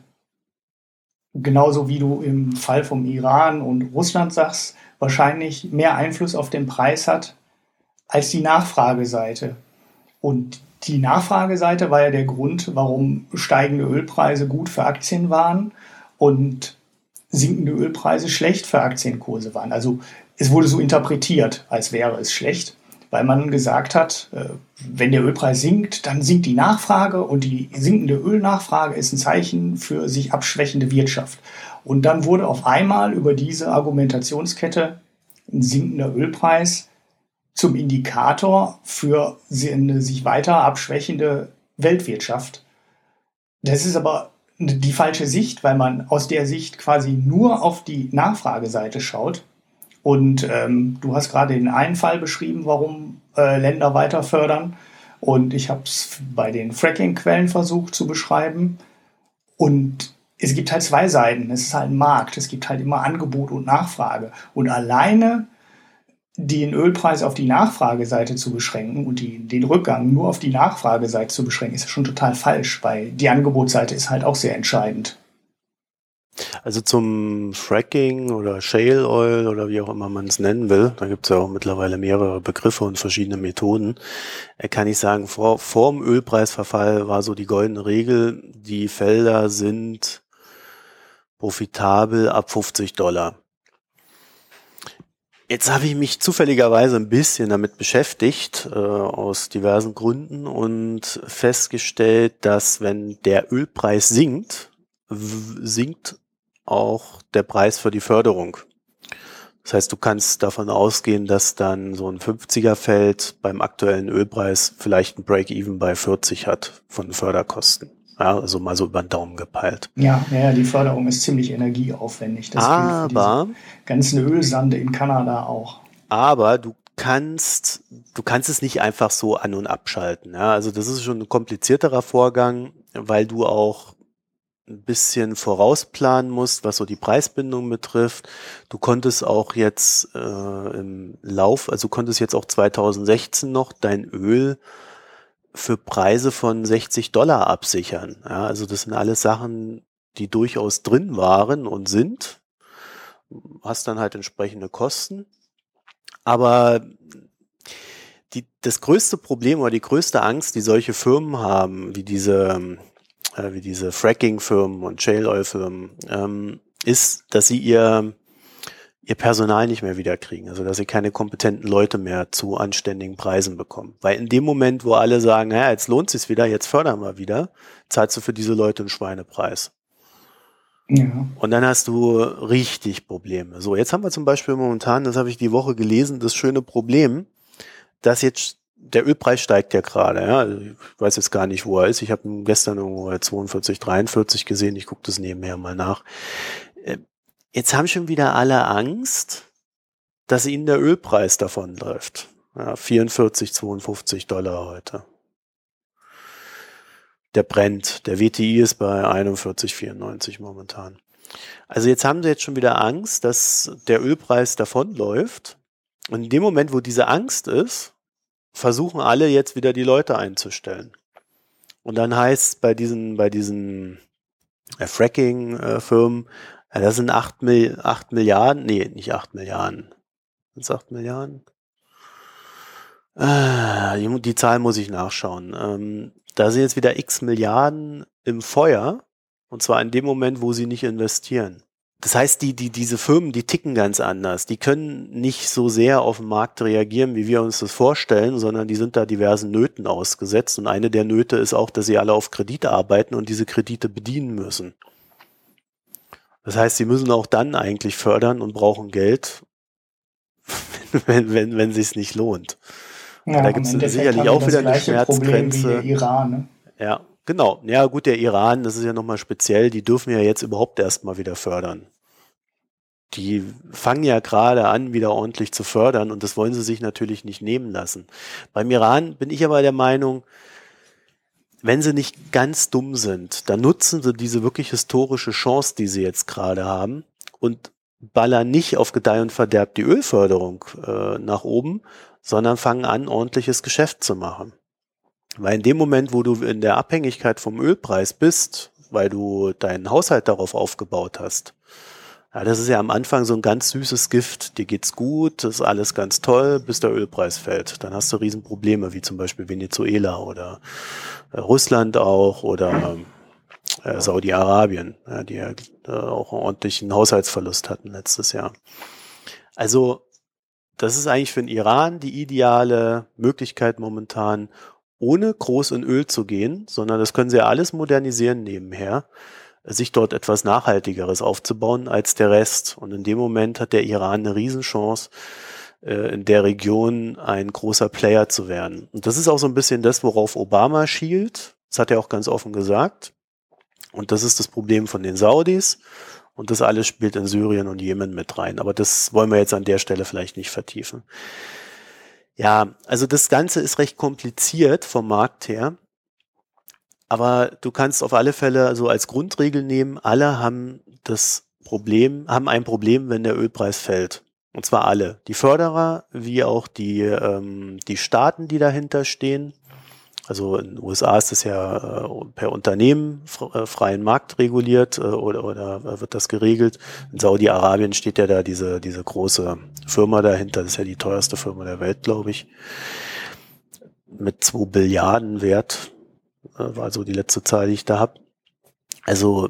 genauso wie du im Fall vom Iran und Russland sagst, wahrscheinlich mehr Einfluss auf den Preis hat als die Nachfrageseite. Und die Nachfrageseite war ja der Grund, warum steigende Ölpreise gut für Aktien waren und sinkende Ölpreise schlecht für Aktienkurse waren. Also es wurde so interpretiert, als wäre es schlecht, weil man gesagt hat, äh, wenn der Ölpreis sinkt, dann sinkt die Nachfrage und die sinkende Ölnachfrage ist ein Zeichen für sich abschwächende Wirtschaft. Und dann wurde auf einmal über diese Argumentationskette ein sinkender Ölpreis zum Indikator für eine sich weiter abschwächende Weltwirtschaft. Das ist aber die falsche Sicht, weil man aus der Sicht quasi nur auf die Nachfrageseite schaut. Und ähm, du hast gerade den einen Fall beschrieben, warum äh, Länder weiter fördern. Und ich habe es bei den Fracking-Quellen versucht zu beschreiben. Und es gibt halt zwei Seiten. Es ist halt ein Markt. Es gibt halt immer Angebot und Nachfrage. Und alleine den Ölpreis auf die Nachfrageseite zu beschränken und die, den Rückgang nur auf die Nachfrageseite zu beschränken, ist schon total falsch, weil die Angebotsseite ist halt auch sehr entscheidend. Also zum Fracking oder Shale Oil oder wie auch immer man es nennen will, da gibt es ja auch mittlerweile mehrere Begriffe und verschiedene Methoden, äh, kann ich sagen, vor, vor dem Ölpreisverfall war so die goldene Regel, die Felder sind profitabel ab 50 Dollar. Jetzt habe ich mich zufälligerweise ein bisschen damit beschäftigt, äh, aus diversen Gründen, und festgestellt, dass wenn der Ölpreis sinkt, sinkt auch der Preis für die Förderung. Das heißt, du kannst davon ausgehen, dass dann so ein 50er Feld beim aktuellen Ölpreis vielleicht ein Break-Even bei 40 hat von Förderkosten. Ja, also mal so über den Daumen gepeilt. Ja, ja, die Förderung ist ziemlich energieaufwendig. Das aber ganzen Ölsande in Kanada auch. Aber du kannst, du kannst es nicht einfach so an- und abschalten. Ja? Also das ist schon ein komplizierterer Vorgang, weil du auch ein bisschen vorausplanen musst, was so die Preisbindung betrifft. Du konntest auch jetzt äh, im Lauf, also konntest jetzt auch 2016 noch dein Öl für Preise von 60 Dollar absichern. Ja, also das sind alles Sachen, die durchaus drin waren und sind. Hast dann halt entsprechende Kosten. Aber die, das größte Problem oder die größte Angst, die solche Firmen haben, wie diese, äh, wie diese Fracking-Firmen und Shale-Oil-Firmen, ähm, ist, dass sie ihr ihr Personal nicht mehr wiederkriegen. Also dass sie keine kompetenten Leute mehr zu anständigen Preisen bekommen. Weil in dem Moment, wo alle sagen, naja, jetzt lohnt es sich wieder, jetzt fördern wir wieder, zahlst du für diese Leute einen Schweinepreis. Ja. Und dann hast du richtig Probleme. So, jetzt haben wir zum Beispiel momentan, das habe ich die Woche gelesen, das schöne Problem, dass jetzt der Ölpreis steigt ja gerade. Ja. Also ich weiß jetzt gar nicht, wo er ist. Ich habe ihn gestern irgendwo 42, 43 gesehen. Ich gucke das nebenher mal nach. Äh, Jetzt haben schon wieder alle Angst, dass ihnen der Ölpreis davonläuft. Ja, 44, 52 Dollar heute. Der brennt. Der WTI ist bei 41,94 momentan. Also jetzt haben sie jetzt schon wieder Angst, dass der Ölpreis davonläuft. Und in dem Moment, wo diese Angst ist, versuchen alle jetzt wieder die Leute einzustellen. Und dann heißt bei diesen, bei diesen äh, Fracking-Firmen, ja, das sind 8, Mil 8 Milliarden, nee, nicht 8 Milliarden. Sind es 8 Milliarden? Ah, die Zahl muss ich nachschauen. Ähm, da sind jetzt wieder x Milliarden im Feuer. Und zwar in dem Moment, wo sie nicht investieren. das heißt, die, die, diese Firmen, die ticken ganz anders. Die können nicht so sehr auf den Markt reagieren, wie wir uns das vorstellen, sondern die sind da diversen Nöten ausgesetzt. Und eine der Nöte ist auch, dass sie alle auf Kredite arbeiten und diese Kredite bedienen müssen. Das heißt, sie müssen auch dann eigentlich fördern und brauchen Geld, wenn, wenn, wenn sich nicht lohnt. Ja, da gibt es sicherlich auch wieder eine Schmerzgrenze. Iran, ne? Ja, genau. Ja, gut, der Iran, das ist ja nochmal speziell, die dürfen ja jetzt überhaupt erstmal wieder fördern die fangen ja gerade an, wieder ordentlich zu fördern und das wollen sie sich natürlich nicht nehmen lassen. Beim Iran bin ich aber der Meinung, wenn sie nicht ganz dumm sind, dann nutzen sie diese wirklich historische Chance, die sie jetzt gerade haben und ballern nicht auf Gedeih und Verderb die Ölförderung äh, nach oben, sondern fangen an, ordentliches Geschäft zu machen. Weil in dem Moment, wo du in der Abhängigkeit vom Ölpreis bist, weil du deinen Haushalt darauf aufgebaut hast, ja, das ist ja am Anfang so ein ganz süßes Gift. Dir geht's gut, das ist alles ganz toll, bis der Ölpreis fällt. Dann hast du Riesenprobleme, wie zum Beispiel Venezuela oder äh, Russland auch oder äh, Saudi-Arabien, ja, die ja äh, auch einen ordentlichen Haushaltsverlust hatten letztes Jahr. Also das ist eigentlich für den Iran die ideale Möglichkeit momentan, ohne groß in Öl zu gehen, sondern das können sie ja alles modernisieren nebenher sich dort etwas Nachhaltigeres aufzubauen als der Rest. Und in dem Moment hat der Iran eine Riesenchance, äh, in der Region ein großer Player zu werden. Und das ist auch so ein bisschen das, worauf Obama schielt. Das hat er auch ganz offen gesagt. Und das ist das Problem von den Saudis. Und das alles spielt in Syrien und Jemen mit rein. Aber das wollen wir jetzt an der Stelle vielleicht nicht vertiefen. Ja, also das Ganze ist recht kompliziert vom Markt her. Aber du kannst auf alle Fälle so als Grundregel nehmen, alle haben das Problem, haben ein Problem, wenn der Ölpreis fällt. Und zwar alle. Die Förderer, wie auch die, ähm, die Staaten, die dahinter stehen. Also in den USA ist das ja äh, per Unternehmen äh, freien Markt reguliert äh, oder, oder wird das geregelt. In Saudi-Arabien steht ja da diese, diese große Firma dahinter. Das ist ja die teuerste Firma der Welt, glaube ich. Mit zwei Billiarden Wert war so die letzte Zahl, die ich da habe. Also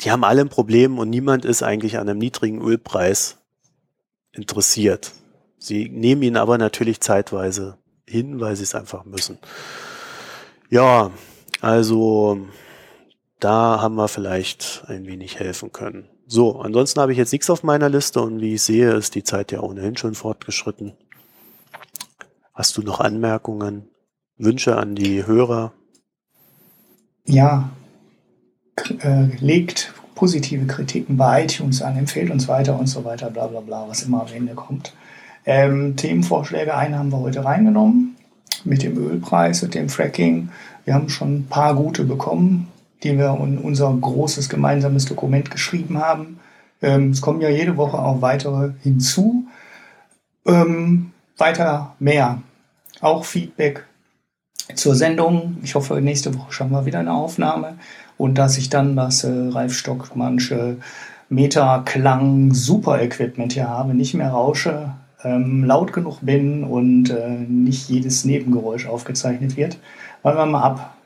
die haben alle ein Problem und niemand ist eigentlich an einem niedrigen Ölpreis interessiert. Sie nehmen ihn aber natürlich zeitweise hin, weil sie es einfach müssen. Ja, also da haben wir vielleicht ein wenig helfen können. So, ansonsten habe ich jetzt nichts auf meiner Liste und wie ich sehe, ist die Zeit ja ohnehin schon fortgeschritten. Hast du noch Anmerkungen, Wünsche an die Hörer? Ja, äh, legt positive Kritiken bei iTunes an, empfiehlt uns weiter und so weiter, bla bla bla, was immer am Ende kommt. Ähm, Themenvorschläge, einen haben wir heute reingenommen mit dem Ölpreis und dem Fracking. Wir haben schon ein paar gute bekommen, die wir in unser großes gemeinsames Dokument geschrieben haben. Ähm, es kommen ja jede Woche auch weitere hinzu. Ähm, weiter mehr. Auch Feedback zur Sendung. Ich hoffe, nächste Woche schaffen wir wieder eine Aufnahme und dass ich dann das äh, Ralf Stockmannsche Meterklang Super Equipment hier habe, nicht mehr rausche, ähm, laut genug bin und äh, nicht jedes Nebengeräusch aufgezeichnet wird. Wollen wir mal ab.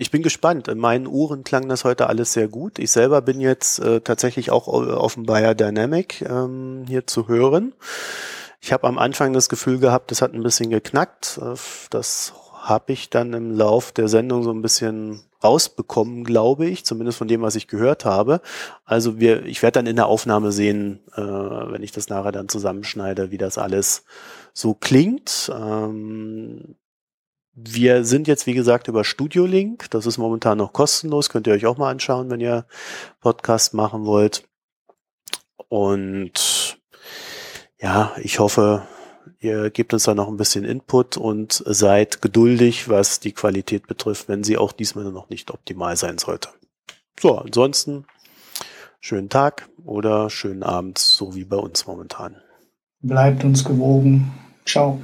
Ich bin gespannt. In meinen Uhren klang das heute alles sehr gut. Ich selber bin jetzt äh, tatsächlich auch auf dem Bayer Dynamic ähm, hier zu hören. Ich habe am Anfang das Gefühl gehabt, das hat ein bisschen geknackt. Äh, das habe ich dann im Lauf der Sendung so ein bisschen rausbekommen, glaube ich, zumindest von dem, was ich gehört habe. Also wir, ich werde dann in der Aufnahme sehen, äh, wenn ich das nachher dann zusammenschneide, wie das alles so klingt. Ähm, wir sind jetzt, wie gesagt, über Studio Link. Das ist momentan noch kostenlos. Könnt ihr euch auch mal anschauen, wenn ihr Podcast machen wollt. Und ja, ich hoffe, ihr gebt uns da noch ein bisschen Input und seid geduldig, was die Qualität betrifft, wenn sie auch diesmal noch nicht optimal sein sollte. So, ansonsten schönen Tag oder schönen Abend, so wie bei uns momentan. Bleibt uns gewogen. Ciao.